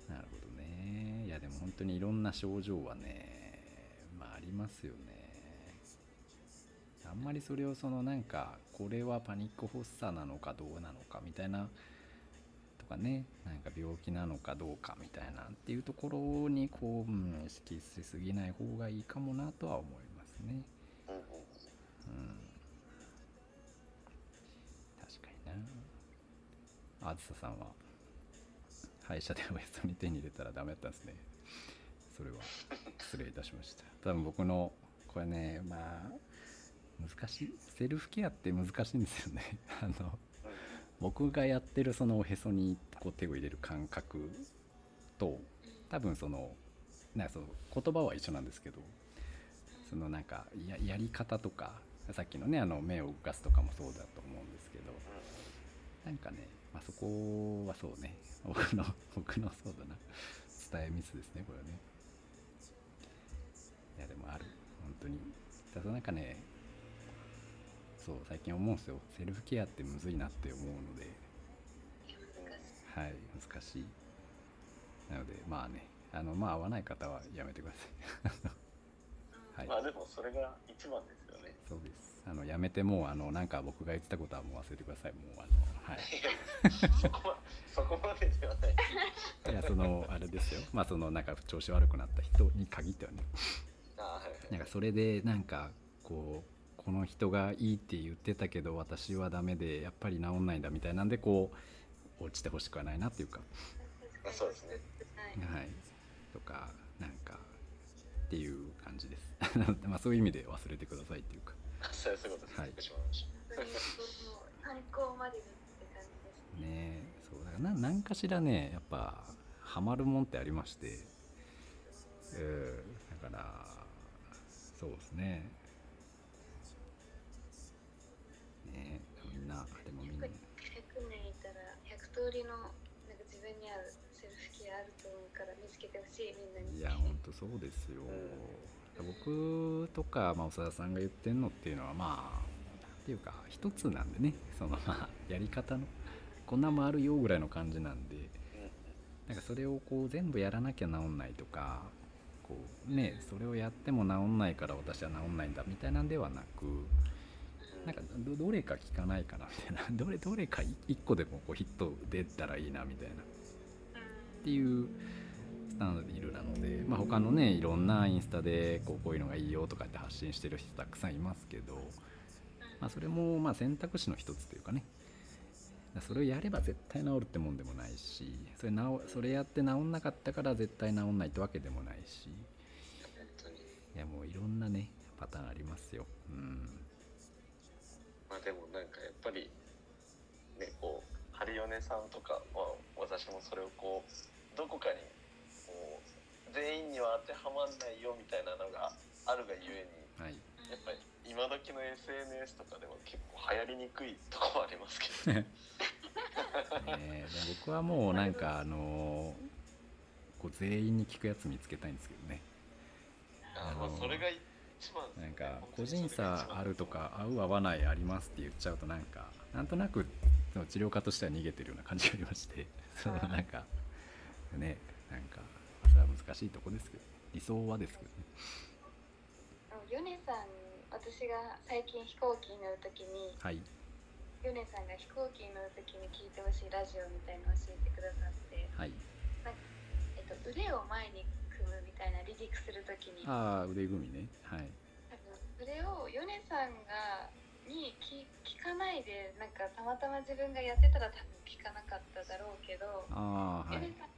なるほどね。いやでも本当にいろんな症状はねまあありますよね。あんまりそれをそのなんかこれはパニック発作なのかどうなのかみたいなとかねなんか病気なのかどうかみたいなっていうところにこう、うん、意識しすぎない方がいいかもなとは思いますね。うんあずささんは。歯医者でおやつに手に入れたらダメだったんですね。それは。失礼いたしました。多分僕のこれねまあ難しい。セルフケアって難しいんですよね。あの僕がやってるそのおへそにこう手を入れる感覚と多分そのなんかその言葉は一緒なんですけどそのなんかややり方とかさっきのねあの目を動かすとかもそうだと思うんですけどなんかね、まあ、そこはそうね。僕の僕のそうだな。伝えミスですねこれはね。いやでもある。本当に。ただなんかねそう最近思うんですよ。セルフケアってむずいなって思うので。はい難しい。なのでまあね。あのまあ合わない方はやめてください。はい。まあでもそれが一番ですよね。そうですあのやめてもうあのなんか僕が言ってたことはもう忘れてください。もうあのはい。そこまそこまでではない。いやそのあれですよまあそのなんか調子悪くなった人に限ってはね。あはいはいなんかそれでなんかこうこの人がいいって言ってたけど私はダメでやっぱり治んないんだみたいなんでこう落ちてほしくはないなっていうか。あそうですね。はいはい。とかなんかっていう感じです。まあそういう意味で忘れてくださいっていうかそういうことです、はい。福島の話本当にもう参考までにって感じです。ね。ねそう。だからな何かしらねやっぱハマるもんってありまして。うん。だからそうですね。ねみんなでもみんな。100年いたら100通りのなんか自分に合うセルフケアあると思うから見つけてほしいみんなに。いやほんとそうですよ僕とか、まあ、長田さんが言ってんのっていうのはまあなんていうか一つなんでね。そのまあやり方のこんなもあるよぐらいの感じなんで。なんかそれをこう全部やらなきゃ治んないとかこうねそれをやっても治んないから私は治んないんだみたいなんではなくなんかどれか効かないかなみたいな。どれどれか一個でもこうヒット出たらいいなみたいな。っていうスタンルなので、まあ、他のねいろんなインスタでこうこういうのがいいよとかって発信してる人たくさんいますけど、まあ、それもまあ選択肢の一つというかね。それをやれば絶対治るってもんでもないしそれ治それやって治んなかったから絶対治んないってわけでもないし。いやもういろんなねパターンありますよ。うん。まあでもなんかやっぱりねこうハリオネさんとかは私もそれをこうどこかに全員には当てはまんないよみたいなのがあるがゆえにはい。やっぱり今時の SNS とかでは結構流行りにくいところありますけどね。僕はもうなんかあのこう全員に聞くやつ見つけたいんですけどね。あまあそれが一番ね。なんか個人差あるとか合う合わないありますって言っちゃうとなんかなんとなく治療家としては逃げてるような感じがありまして。そのなんかねなんかそれは難しいとこですけど理想はですけどね。ヨネさん私が最近飛行機に乗るときにはい。ヨネさんが飛行機に乗るときに聞いてほしいラジオみたいのを教えてくださって、はい。えっと、腕を前に組むみたいな離陸するときに。多ああ腕組みね。はい。分それをヨネさんがに聞聞かないでなんかたまたま自分がやってたら多分聞かなかっただろうけど、ああはい。ヨネさん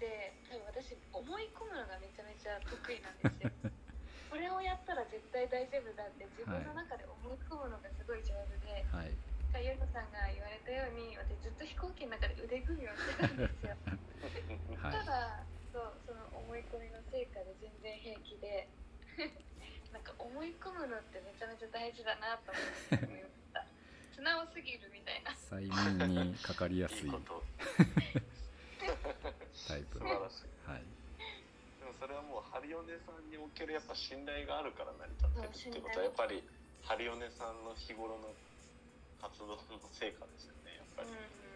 って多分私思い込むのがめちゃめちゃ得意なんですよ。これをやったら絶対大丈夫だって自分の中で思い込むのがすごい上手で、はい。ヨネさんが言われたように私ずっと飛行機の中で腕組みをしてたんですよ。はい。ただそうその思い込みのせいかで全然平気で なんか思い込むのってめちゃめちゃ大事だなと思いました素直すぎるみたいな。催眠にかかりやすい。いいことタイプ。素晴らしい。はい。でもそれはもうハリオネさんにおけるやっぱ信頼があるから成り立ってるってことはやっぱりハリオネさんの日頃の活動の成果ですよねやっぱり、うん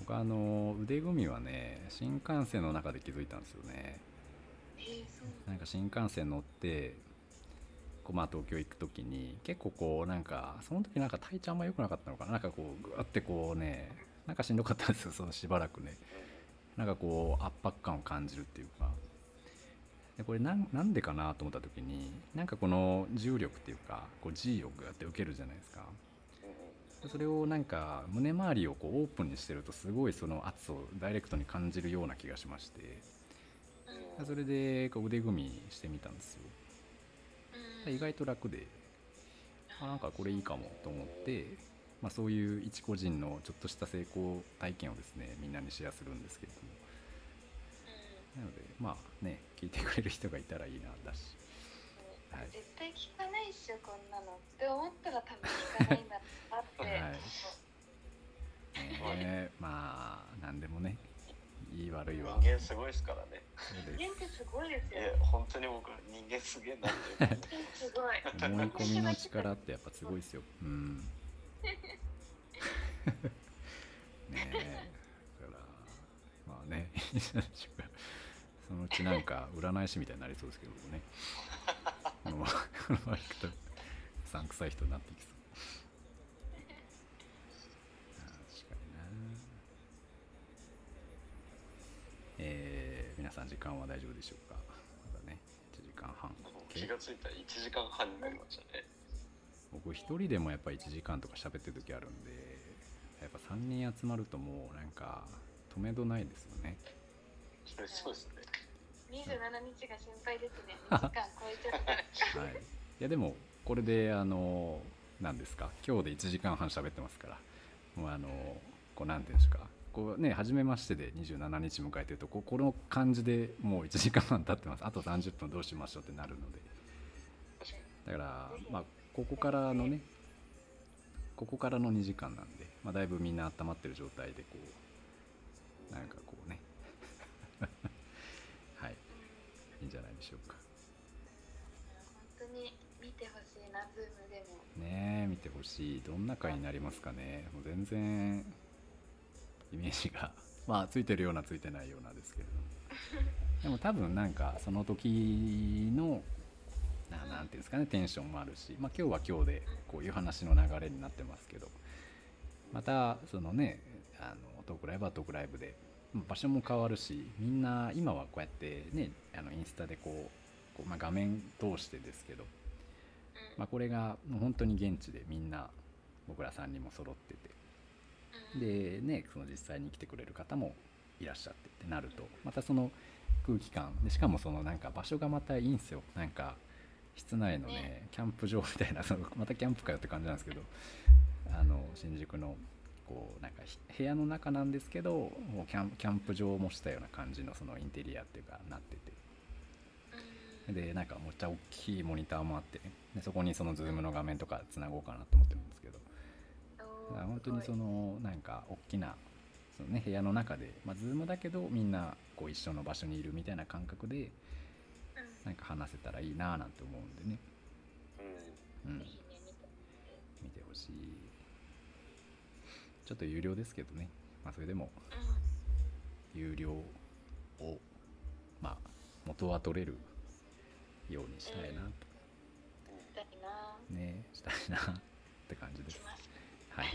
僕あの腕組みはね新幹線の中で気づいたんですよね。えー、そう。なんか新幹線乗ってこうまあ東京行く時に結構こうなんかその時なんか体調あんま良くなかったのかな。なんかこうグワってこうねなんかしんどかったんですよそのしばらくねなんかこう圧迫感を感じるっていうか。でこれなんなんでかなと思った時になんかこの重力っていうかこう G をグワって受けるじゃないですか。でそれをなんか胸周りをこうオープンにしてるとすごいその圧をダイレクトに感じるような気がしまして。うんそれでこう腕組みしてみたんですよ。うん。意外と楽であなんかこれいいかもと思って、まあ、そういう一個人のちょっとした成功体験をですねみんなにシェアするんですけれども。なのでまあね聞いてくれる人がいたらいいなだし。う。んはい。絶対聞かないっしょこんなの。って思ったら多分聞かないんだなって、はい。ねまあ何でもねいい悪いは。人間すごいですからね。人間ってすごいですいよや本当に僕人間すげえなって思い込みの力ってやっぱすごいですよ。うん ねえだからまあね そのうちなんか占い師みたいになりそうですけどもね。このままこのまま行くとさんくさい人になってきそう。確かにな。えー皆さん時間は大丈夫でしょうか？まだね1時間半。気がついたら1時間半になりましたね。僕一人でもやっぱ1時間とか喋ってる時あるんでやっぱ3人集まるともうなんか止めどないですよね。そうですね。27日が心配ですね。2時間超えちゃったらはい。いやでもこれであの何ですか？今日で1時間半喋ってますから。もうあのこうなんていうんですか？こうね初めましてで27日迎えてるとこうこの感じでもう1時間半経ってます。あと30分どうしましょうってなるので。確かに。だからまあここからのねここからの2時間なんで、まあ、だいぶみんな温まってる状態でこうなんかこうね。はい。いいんじゃないでしょうか。本当に見てほしいなズームでも。ねえ見てほしい。どんな回になりますかね。もう全然イメージが まあついてるようなついてないようなですけれども。でも多分なんかその時のななんていうんですかねテンションもあるし、まあ、今日は今日でこういう話の流れになってますけど。またそのねあのトークライブはトークライブで場所も変わるしみんな今はこうやってねあのインスタでこうこう、まあ、画面通してですけどまあ、これが本当に現地でみんな僕ら3人も揃ってて。でねその実際に来てくれる方もいらっしゃってってなるとまたその空気感でしかもそのなんか場所がまたいいんですよ。なんか室内のねね。キャンプ場みたいな そのまたキャンプかよって感じなんですけどあの新宿のこうなんかひ部屋の中なんですけどもうキャンキャンプ場を模したような感じのそのインテリアっていうかなってて。うん。でなんかめっちゃ大きいモニターもあってね。でそこにそのズームの画面とかつなごうかなと思ってるんですけど。本当にそのなんか大きなその、ね、部屋の中で、まあ、ズームだけどみんなこう一緒の場所にいるみたいな感覚でうんなんか話せたらいいななんて思うんでね、うん。うん、見てほしい。ちょっと有料ですけどね、まあ、それでもうん有料をまあ元は取れるようにしたいなと。したいなねしたいなって感じです。はい。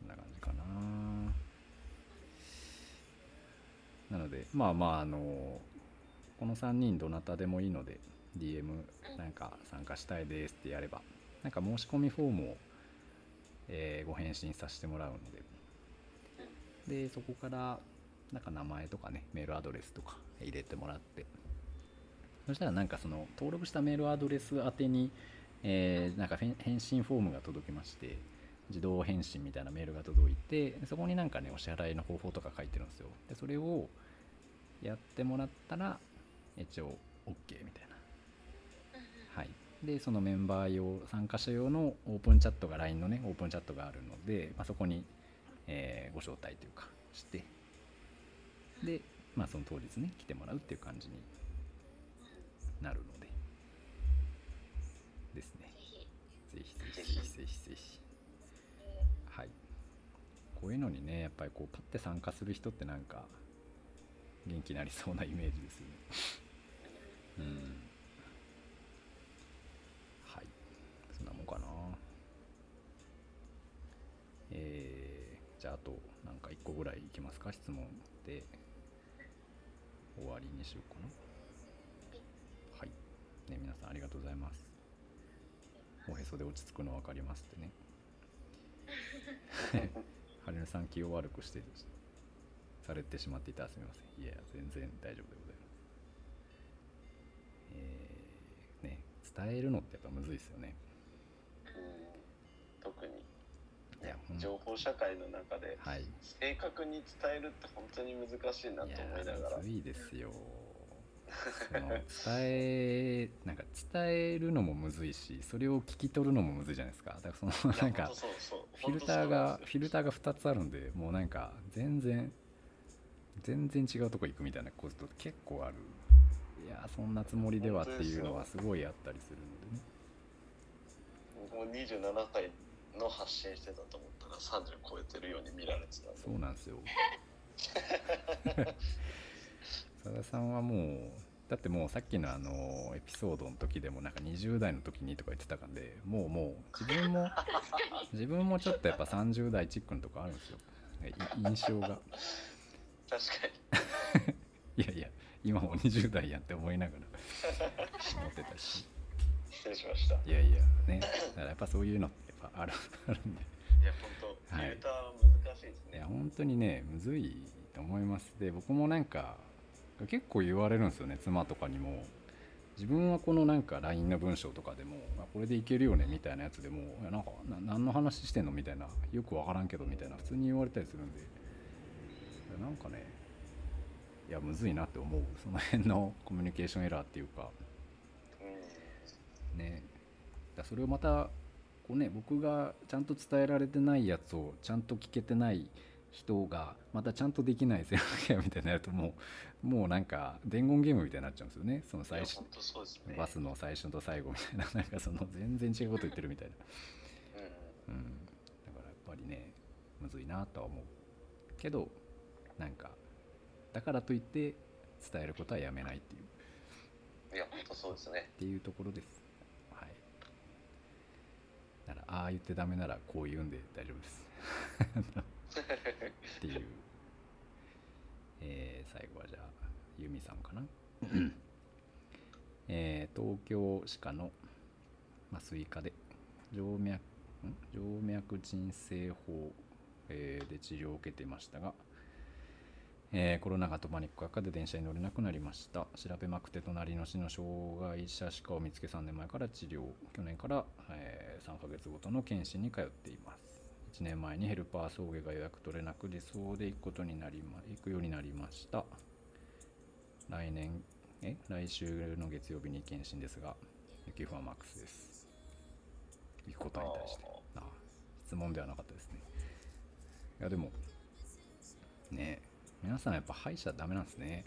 こんな感じかな。なので、まあまあ、あの、この3人どなたでもいいので、DM なんか参加したいですってやれば、なんか申し込みフォームを、えーご返信させてもらうので、で、そこから、なんか名前とかね、メールアドレスとか入れてもらって、そしたらなんかその登録したメールアドレス宛てに、えーなんか返信フォームが届きまして自動返信みたいなメールが届いてそこになんかねお支払いの方法とか書いてるんですよ。でそれをやってもらったら一応 OK みたいな。はい。でそのメンバー用参加者用のオープンチャットが LINE のねオープンチャットがあるので、まあ、そこに、えーご招待というかしてで、まあ、その当日ね来てもらうっていう感じになるので。ですね。ぜひ、ぜひぜひぜひぜひ。はい。こういうのにねやっぱりこうパッて参加する人ってなんか元気になりそうなイメージですよね。うん。はい。そんなもんかな。えー、じゃああとなんか1個ぐらいいきますか？質問で。終わりにしようかな。はい。ね皆さんありがとうございます。おへそで落ち着くの分かりますってね。はるねさん気を悪くしてされてしまっていた。らすみません。いや全然大丈夫でございます。えーね伝えるのってやっぱむずいですよね。うん。特に。いや情報社会の中ではい。正確に伝えるって本当に難しいなと思いながら。むずいですよ。その伝えなんか伝えるのもむずいしそれを聞き取るのもむずいじゃないですか。だからそのなんかフィルターがフィルターがが2つあるんでもうなんか全然全然違うとこ行くみたいなこと結構ある。いやそんなつもりではっていうのはすごいあったりするのでね。もう27歳の発信してたと思ったら30超えてるように見られてたんで。そうなんですよ。佐田さんはもうだってもうさっきのあのエピソードの時でもなんか20代の時にとか言ってたかんでもうもう自分も 自分もちょっとやっぱ30代チックのとこあるんですよ。い印象が確か いやいや今も20代やんって思いながら思ってたし。に失礼しました。いいやいやね。だからやっぱそういうのってやっぱあるあるんで。や本当はいフィルター難しいですね、い。や本当にねむずいと思います。で僕もなんか結構言われるんですよね妻とかにも。自分はこのなんか LINE の文章とかでもあこれでいけるよねみたいなやつでもなんかな何の話してんのみたいなよくわからんけどみたいな普通に言われたりするんでなんかねいやむずいなって思う。その辺の コミュニケーションエラーっていうか。うん。ね。だそれをまたこうね僕がちゃんと伝えられてないやつをちゃんと聞けてない人がまたちゃんとできないゼロケアみたいになるともうもうなんか伝言ゲームみたいになっちゃうんですよね。その最初ね。バスの最初と最後みたいな。なんかその全然違うこと言ってるみたいな、うん。うん、だからやっぱりねむずいなとは思う。けどなんかだからといって伝えることはやめないっていういや本当そうですねっていうところです。はい。だから、ああ言ってダメならこう言うんで大丈夫です。っていう。えー最後はじゃあ、ユミさんかな。えー東京歯科の麻酔科で静脈ん？静脈鎮静法、えーで治療を受けていましたが、えーコロナ禍とパニック悪化で電車に乗れなくなりました。調べまくて隣の市の障害者歯科を見つけ3年前から治療。去年から、え3ヶ月ごとの検診に通っています。1年前にヘルパー送迎が予約取れなく理想で行くことになりま行くようになりました。来年え来週の月曜日に検診ですが雪不はマックスです。行くことに対して。あ質問ではなかったですね。いやでもね皆さんやっぱ歯医者ダメなんですね。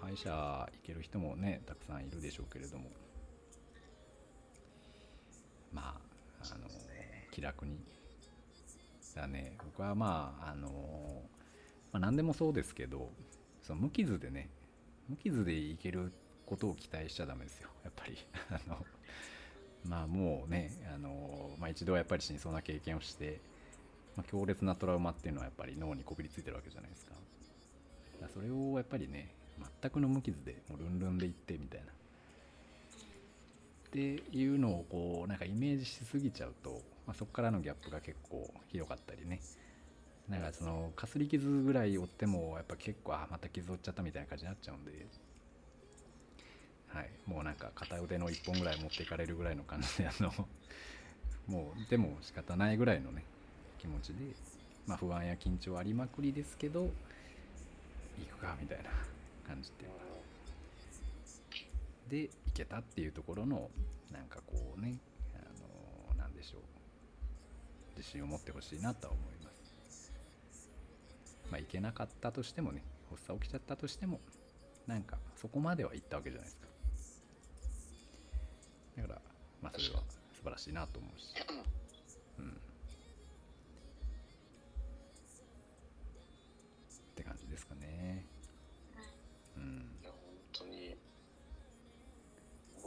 歯医者行ける人もねたくさんいるでしょうけれども。まああの気楽に。だね。僕はまああの、まあ、何でもそうですけどその無傷でね無傷でいけることを期待しちゃダメですよ。やっぱり。あのまあもうねあの、まあ、一度はやっぱり死にそうな経験をして、まあ、強烈なトラウマっていうのはやっぱり脳にこびりついてるわけじゃないですか。かそれをやっぱりね全くの無傷でもうルンルンでいってみたいな。っていうのをこうなんかイメージしすぎちゃうと、まあ、そこからのギャップが結構広かったりね。なんかそのかすり傷ぐらい負ってもやっぱ結構あまた傷負っちゃったみたいな感じになっちゃうんで、はい、もうなんか片腕の1本ぐらい持っていかれるぐらいの感じであのもうでも仕方ないぐらいのね気持ちで、まあ、不安や緊張ありまくりですけど行くかみたいな感じっていうかでいけたっていうところのなんかこうねあのなんでしょう。自信を持ってほしいなとは思います。まあいけなかったとしてもね発作起きちゃったとしてもなんかそこまでは行ったわけじゃないですか。だからまあそれは素晴らしいなと思うし。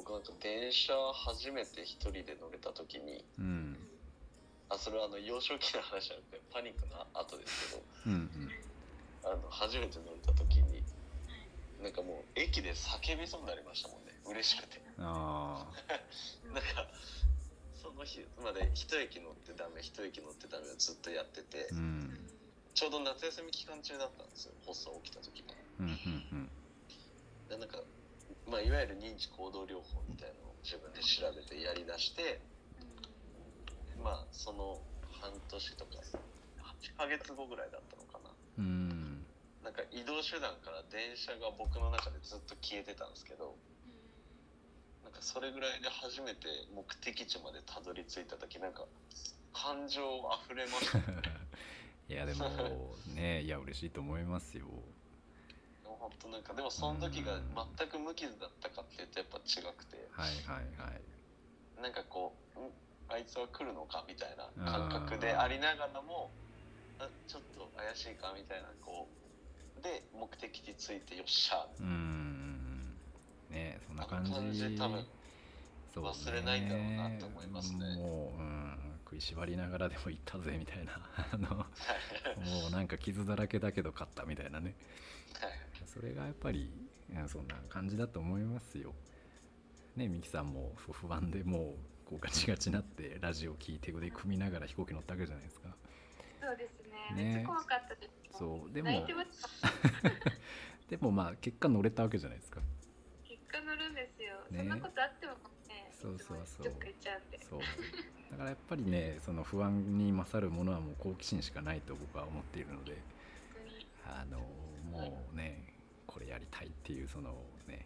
僕なんか電車初めて一人で乗れた時にうん。あそれはあの幼少期の話じゃなくてパニックの後ですけどうんうん。あの初めて乗れた時になんかもう駅で叫びそうになりましたもんね。嬉しくて。あ なんかその日まで一駅乗ってダメ一駅乗ってダメをずっとやっててあうん。ちょうど夏休み期間中だったんですよ発作起きた時が。うんうん。でなんか、まあ、いわゆる認知行動療法みたいなのを自分で調べてやりだしてまあその半年とか8ヶ月後ぐらいだったのかな。うん。うんなんか移動手段から電車が僕の中でずっと消えてたんですけどなんかそれぐらいで初めて目的地までたどり着いた時なんか感情溢れました。ね いやでもねいや嬉しいと思いますよ本当なんかでもその時が全く無傷だったかっていうとやっぱ違くて。はいはいはい。なんかこう、ん？あいつは来るのかみたいな感覚でありながらもあちょっと怪しいかみたいなこうで目的地着いてよっしゃ。うんねそんな感じ。感じ多分忘れないんだろうなって思いますね。もう、うん、食いしばりながらでも行ったぜみたいな。あのもうなんか傷だらけだけど勝ったみたいなねそれがやっぱりそんな感じだと思いますよ。ねミキさんも不不安でもうこうガチガチになってラジオ聞いて腕組みながら飛行機乗ったわけじゃないですか。そうですね。ね。めっちゃ怖かったです。そう。でも でもまあ結果乗れたわけじゃないですか。結果乗るんですよ、ね。そんなことあってもねそうそうそう。ちょっと言っちゃうんで。そう。だからやっぱりねその不安に勝るものはもう好奇心しかないと僕は思っているのであのもうねこれやりたいっていうそのね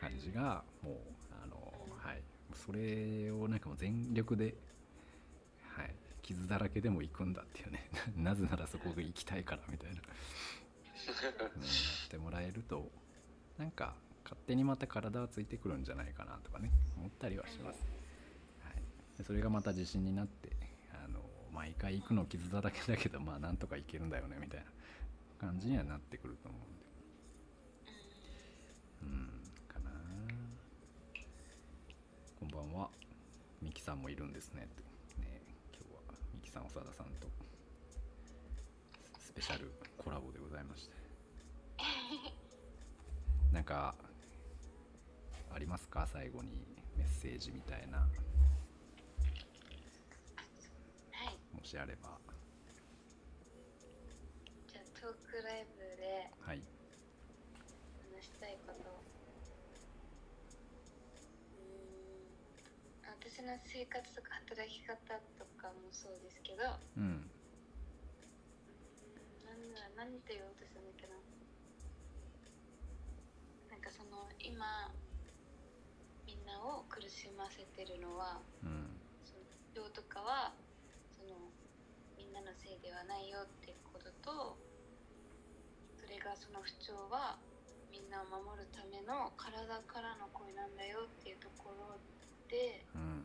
感じがもうあのはい。それをなんかもう全力ではい。傷だらけでも行くんだっていうね。なぜならそこが行きたいからみたいな、うん、やってもらえるとなんか勝手にまた体はついてくるんじゃないかなとかね思ったりはします、はい、それがまた自信になってあの毎回行くの傷だらけだけどまあなんとか行けるんだよねみたいな感じにはなってくると思う。んうんかな。こんばんは。ミキさんもいるんですね。ね今日はミキさん長田さんとスペシャルコラボでございまして。なんかありますか？最後にメッセージみたいな。はい。もしあれば。じゃあトークライブではい話したいことうーん私の生活とか働き方とかもそうですけどうん。なんだ何て言おうとしたんだっけな。なんかその今みんなを苦しませてるのはうん。その不調とかはそのみんなのせいではないよってこととそれがその不調はみんなを守るための体からの声なんだよっていうところでうん。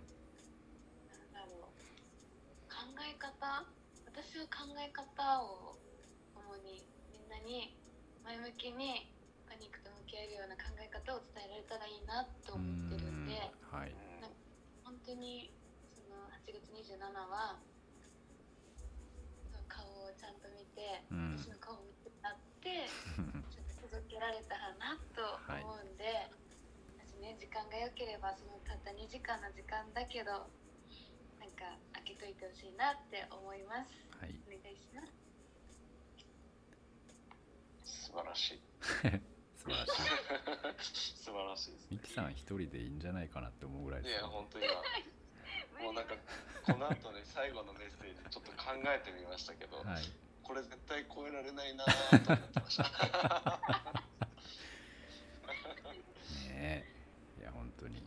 なんだろう。考え方私は考え方を主にみんなに前向きにパニックと向き合えるような考え方を伝えられたらいいなと思ってるんで。はい。本当にその8月27は顔をちゃんと見て、うん。私の顔を見てもらって ちょっと届けられたらなと思うんで、私ね時間が良ければそのたった2時間の時間だけどなんか開けといてほしいなって思います。はい。お願いします。素晴らしい。素晴らしい。素晴らしいですミキさん一人でいいんじゃないかなって思うぐらいいですよや本当に今 もうなんかこの後ね最後のメッセージちょっと考えてみましたけど、はい。これ絶対超えられないなと思ってましたねえ当に。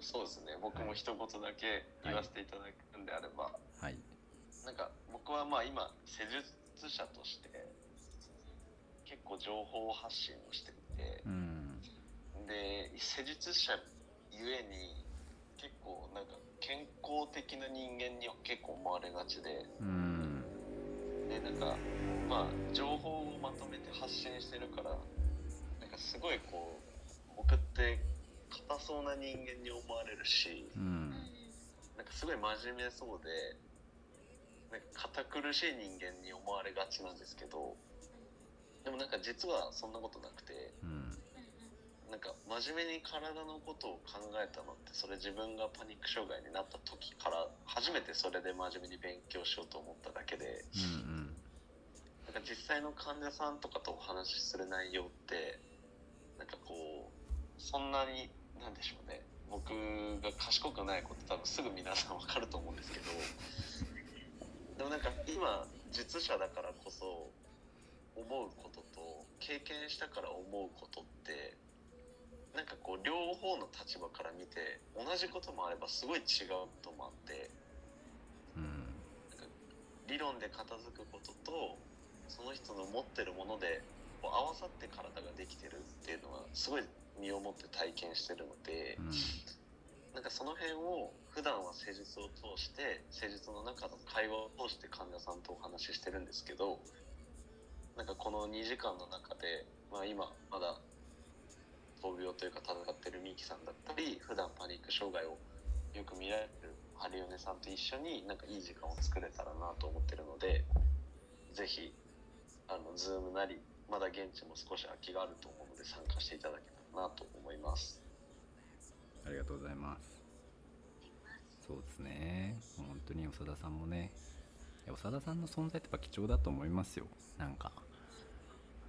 そうですね。僕も一言だけ言わせていただくんであれば、はい。なんか僕はまあ今施術者として結構情報発信をしていてうん。で施術者ゆえに結構なんか健康的な人間に結構思われがちでうん。でなんかまあ情報をまとめて発信してるからかすごいこう僕って硬そうな人間に思われるしうん。なんかすごい真面目そうでなんか堅苦しい人間に思われがちなんですけどでもなんか実はそんなことなくてうん。なんか真面目に体のことを考えたのってそれ自分がパニック障害になった時から初めてそれで真面目に勉強しようと思っただけでうん。なんか実際の患者さんとかとお話しする内容ってなんかこうそんなになんでしょうね。僕が賢くないこと多分すぐ皆さんわかると思うんですけど。でもなんか今術者だからこそ思うことと経験したから思うことってなんかこう両方の立場から見て同じこともあればすごい違うこともあってうん。理論で片付くこととその人の持ってるものでこう合わさって体ができてるっていうのはすごい身をもって体験してるのでうん。なんかその辺を普段は施術を通して施術の中の会話を通して患者さんとお話ししてるんですけどなんかこの2時間の中で、まあ、今まだ闘病というか戦ってるミキさんだったり普段パニック障害をよく見られるハリオネさんと一緒になんかいい時間を作れたらなと思ってるのでぜひあの Zoom なりまだ現地も少し空きがあると思うので参加していただけたらなと思います。ありがとうございます。そうですね。本当に長田さんもね長田さんの存在ってやっぱ貴重だと思いますよ。なんか、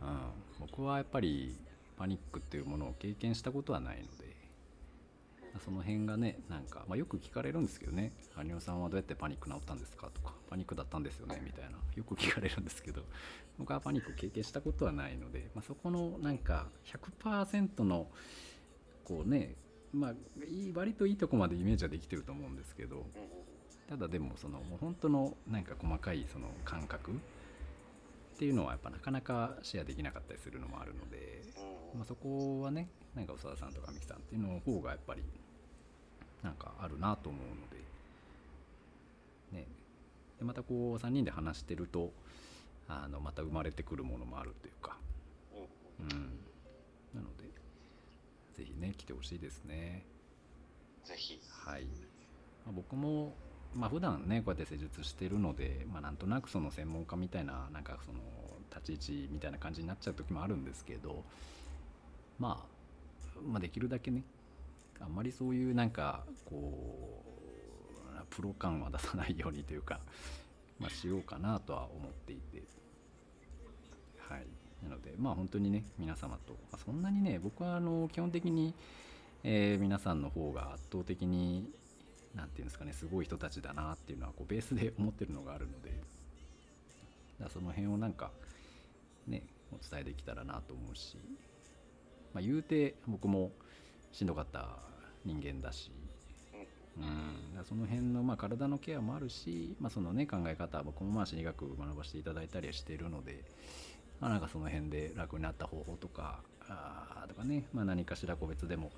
うん、僕はやっぱりパニックっていうものを経験したことはないので。その辺がねなんか、まあ、よく聞かれるんですけどね「羽生さんはどうやってパニック治ったんですか?」とか「パニックだったんですよね」みたいな。よく聞かれるんですけど。僕はパニック経験したことはないので、まあ、そこのなんか100%のこうねまあいい割といいとこまでイメージはできてると思うんですけど。ただでもそのもう本当のなんか細かいその感覚っていうのはやっぱなかなかシェアできなかったりするのもあるので、まあ、そこはねなんか長田さんとか美樹さんっていうの方がやっぱりなんかあるなと思うので。ね。でまたこう3人で話してるとあのまた生まれてくるものもあるというか。うん。うん。なのでぜひね来てほしいですね。ぜひ。はい、まあ、僕もまあ普段ねこうやって施術してるので、まあ、なんとなくその専門家みたいななんかその立ち位置みたいな感じになっちゃう時もあるんですけど、まあ、まあできるだけねあんまりそういうなんかこうプロ感は出さないようにというか、まあ、しようかなとは思っていて。はい。なのでまあ本当にね皆様と、まあ、そんなにね僕はあの基本的に、えー皆さんの方が圧倒的になんていうんですかねすごい人たちだなっていうのはこうベースで思ってるのがあるので。だその辺をなんかねお伝えできたらなと思うし、まあ、言うて僕もしんどかった人間だし、うん、その辺のまあ体のケアもあるし、まあ、そのね考え方僕もまあ心理学学ばせていただいたりしているので、まあ、なんかその辺で楽になった方法とかあとかね、まあ、何かしら個別でも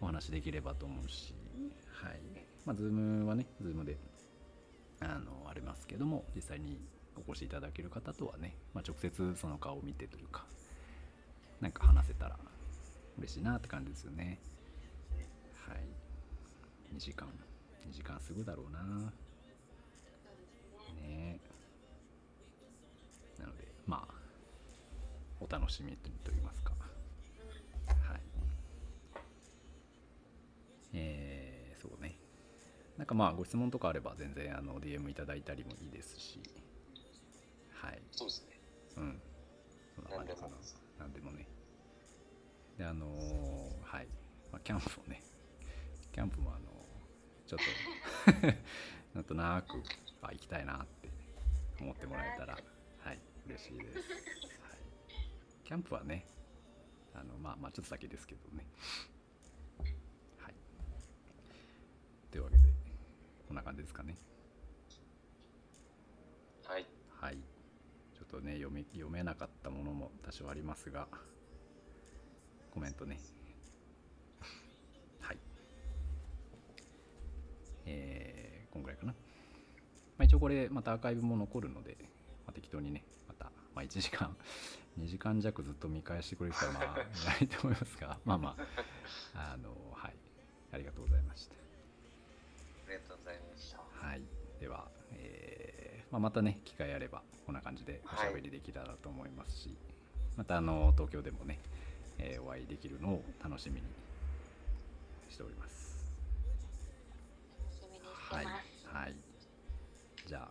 お話できればと思うし、はい。まあ、Zoom はね Zoom であのありますけども実際にお越しいただける方とはね、まあ、直接その顔を見てというかなんか話せたら嬉しいなって感じですよね。はい。2時間。2時間過ぐだろうな。ね。なのでまあお楽しみと言いますか。はい。えー、そうね。なんかまあご質問とかあれば全然あの DM いただいたりもいいですし。はい。そうですね。うん。そんな感じかな。なんでもねであのーはい、まあ、キャンプをねキャンプもあのちょっと なんとなくあ行きたいなって思ってもらえたらはい嬉しいです、はい、キャンプはねああのまあまあちょっと先ですけどね。はい。というわけでこんな感じですかね。はい。はい。ちょっとね読み読めなかったものも多少ありますがコメントね。はい。えー、こんぐらいかな、まあ、一応これまたアーカイブも残るので、まあ、適当にねまた、まあ、1時間 2時間弱ずっと見返してくれる人はまあいないと思いますが まあまああのはい。ありがとうございました。ありがとうございました。はい、では、えーまあ、またね機会あればこんな感じでおしゃべりできたらと思いますし、またあの東京でもね、えーお会いできるのを楽しみにしております。楽しみにしてはい、ます。はい、じゃあ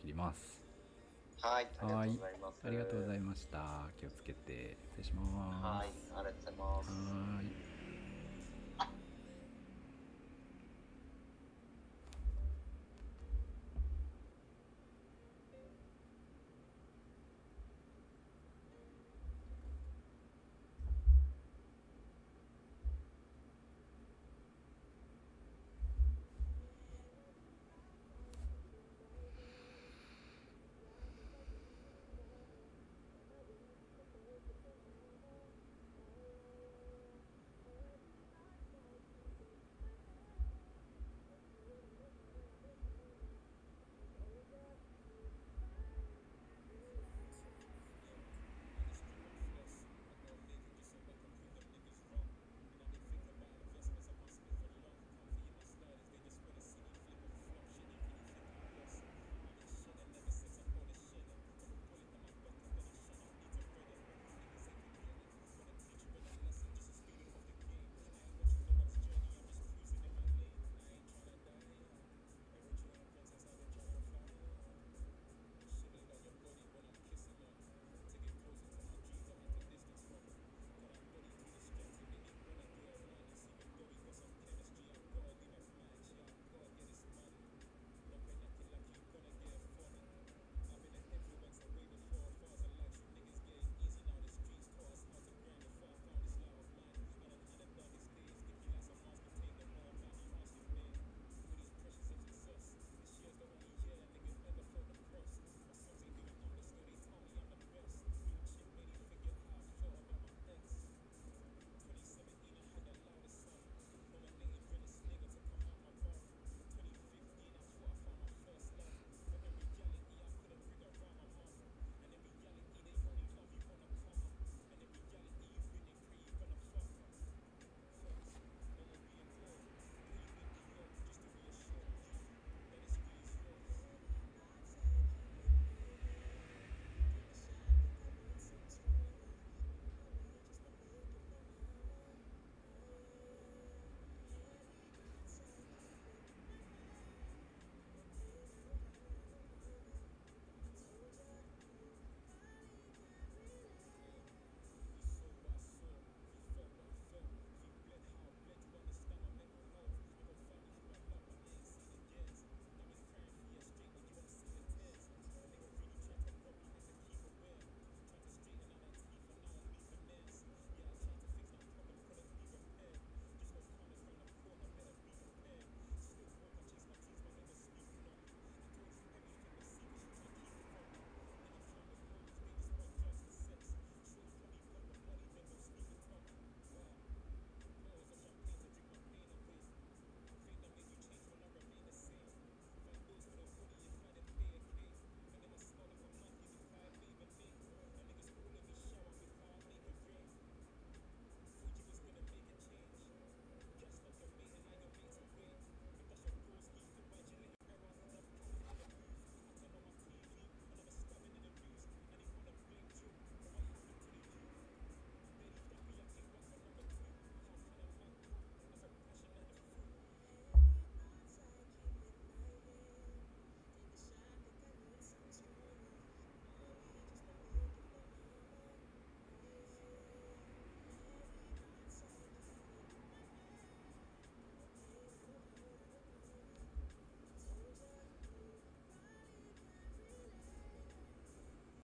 切ります。はいありがとうごはいざいますありがとうございました。気をつけて失礼します。はいありがとうございますはーい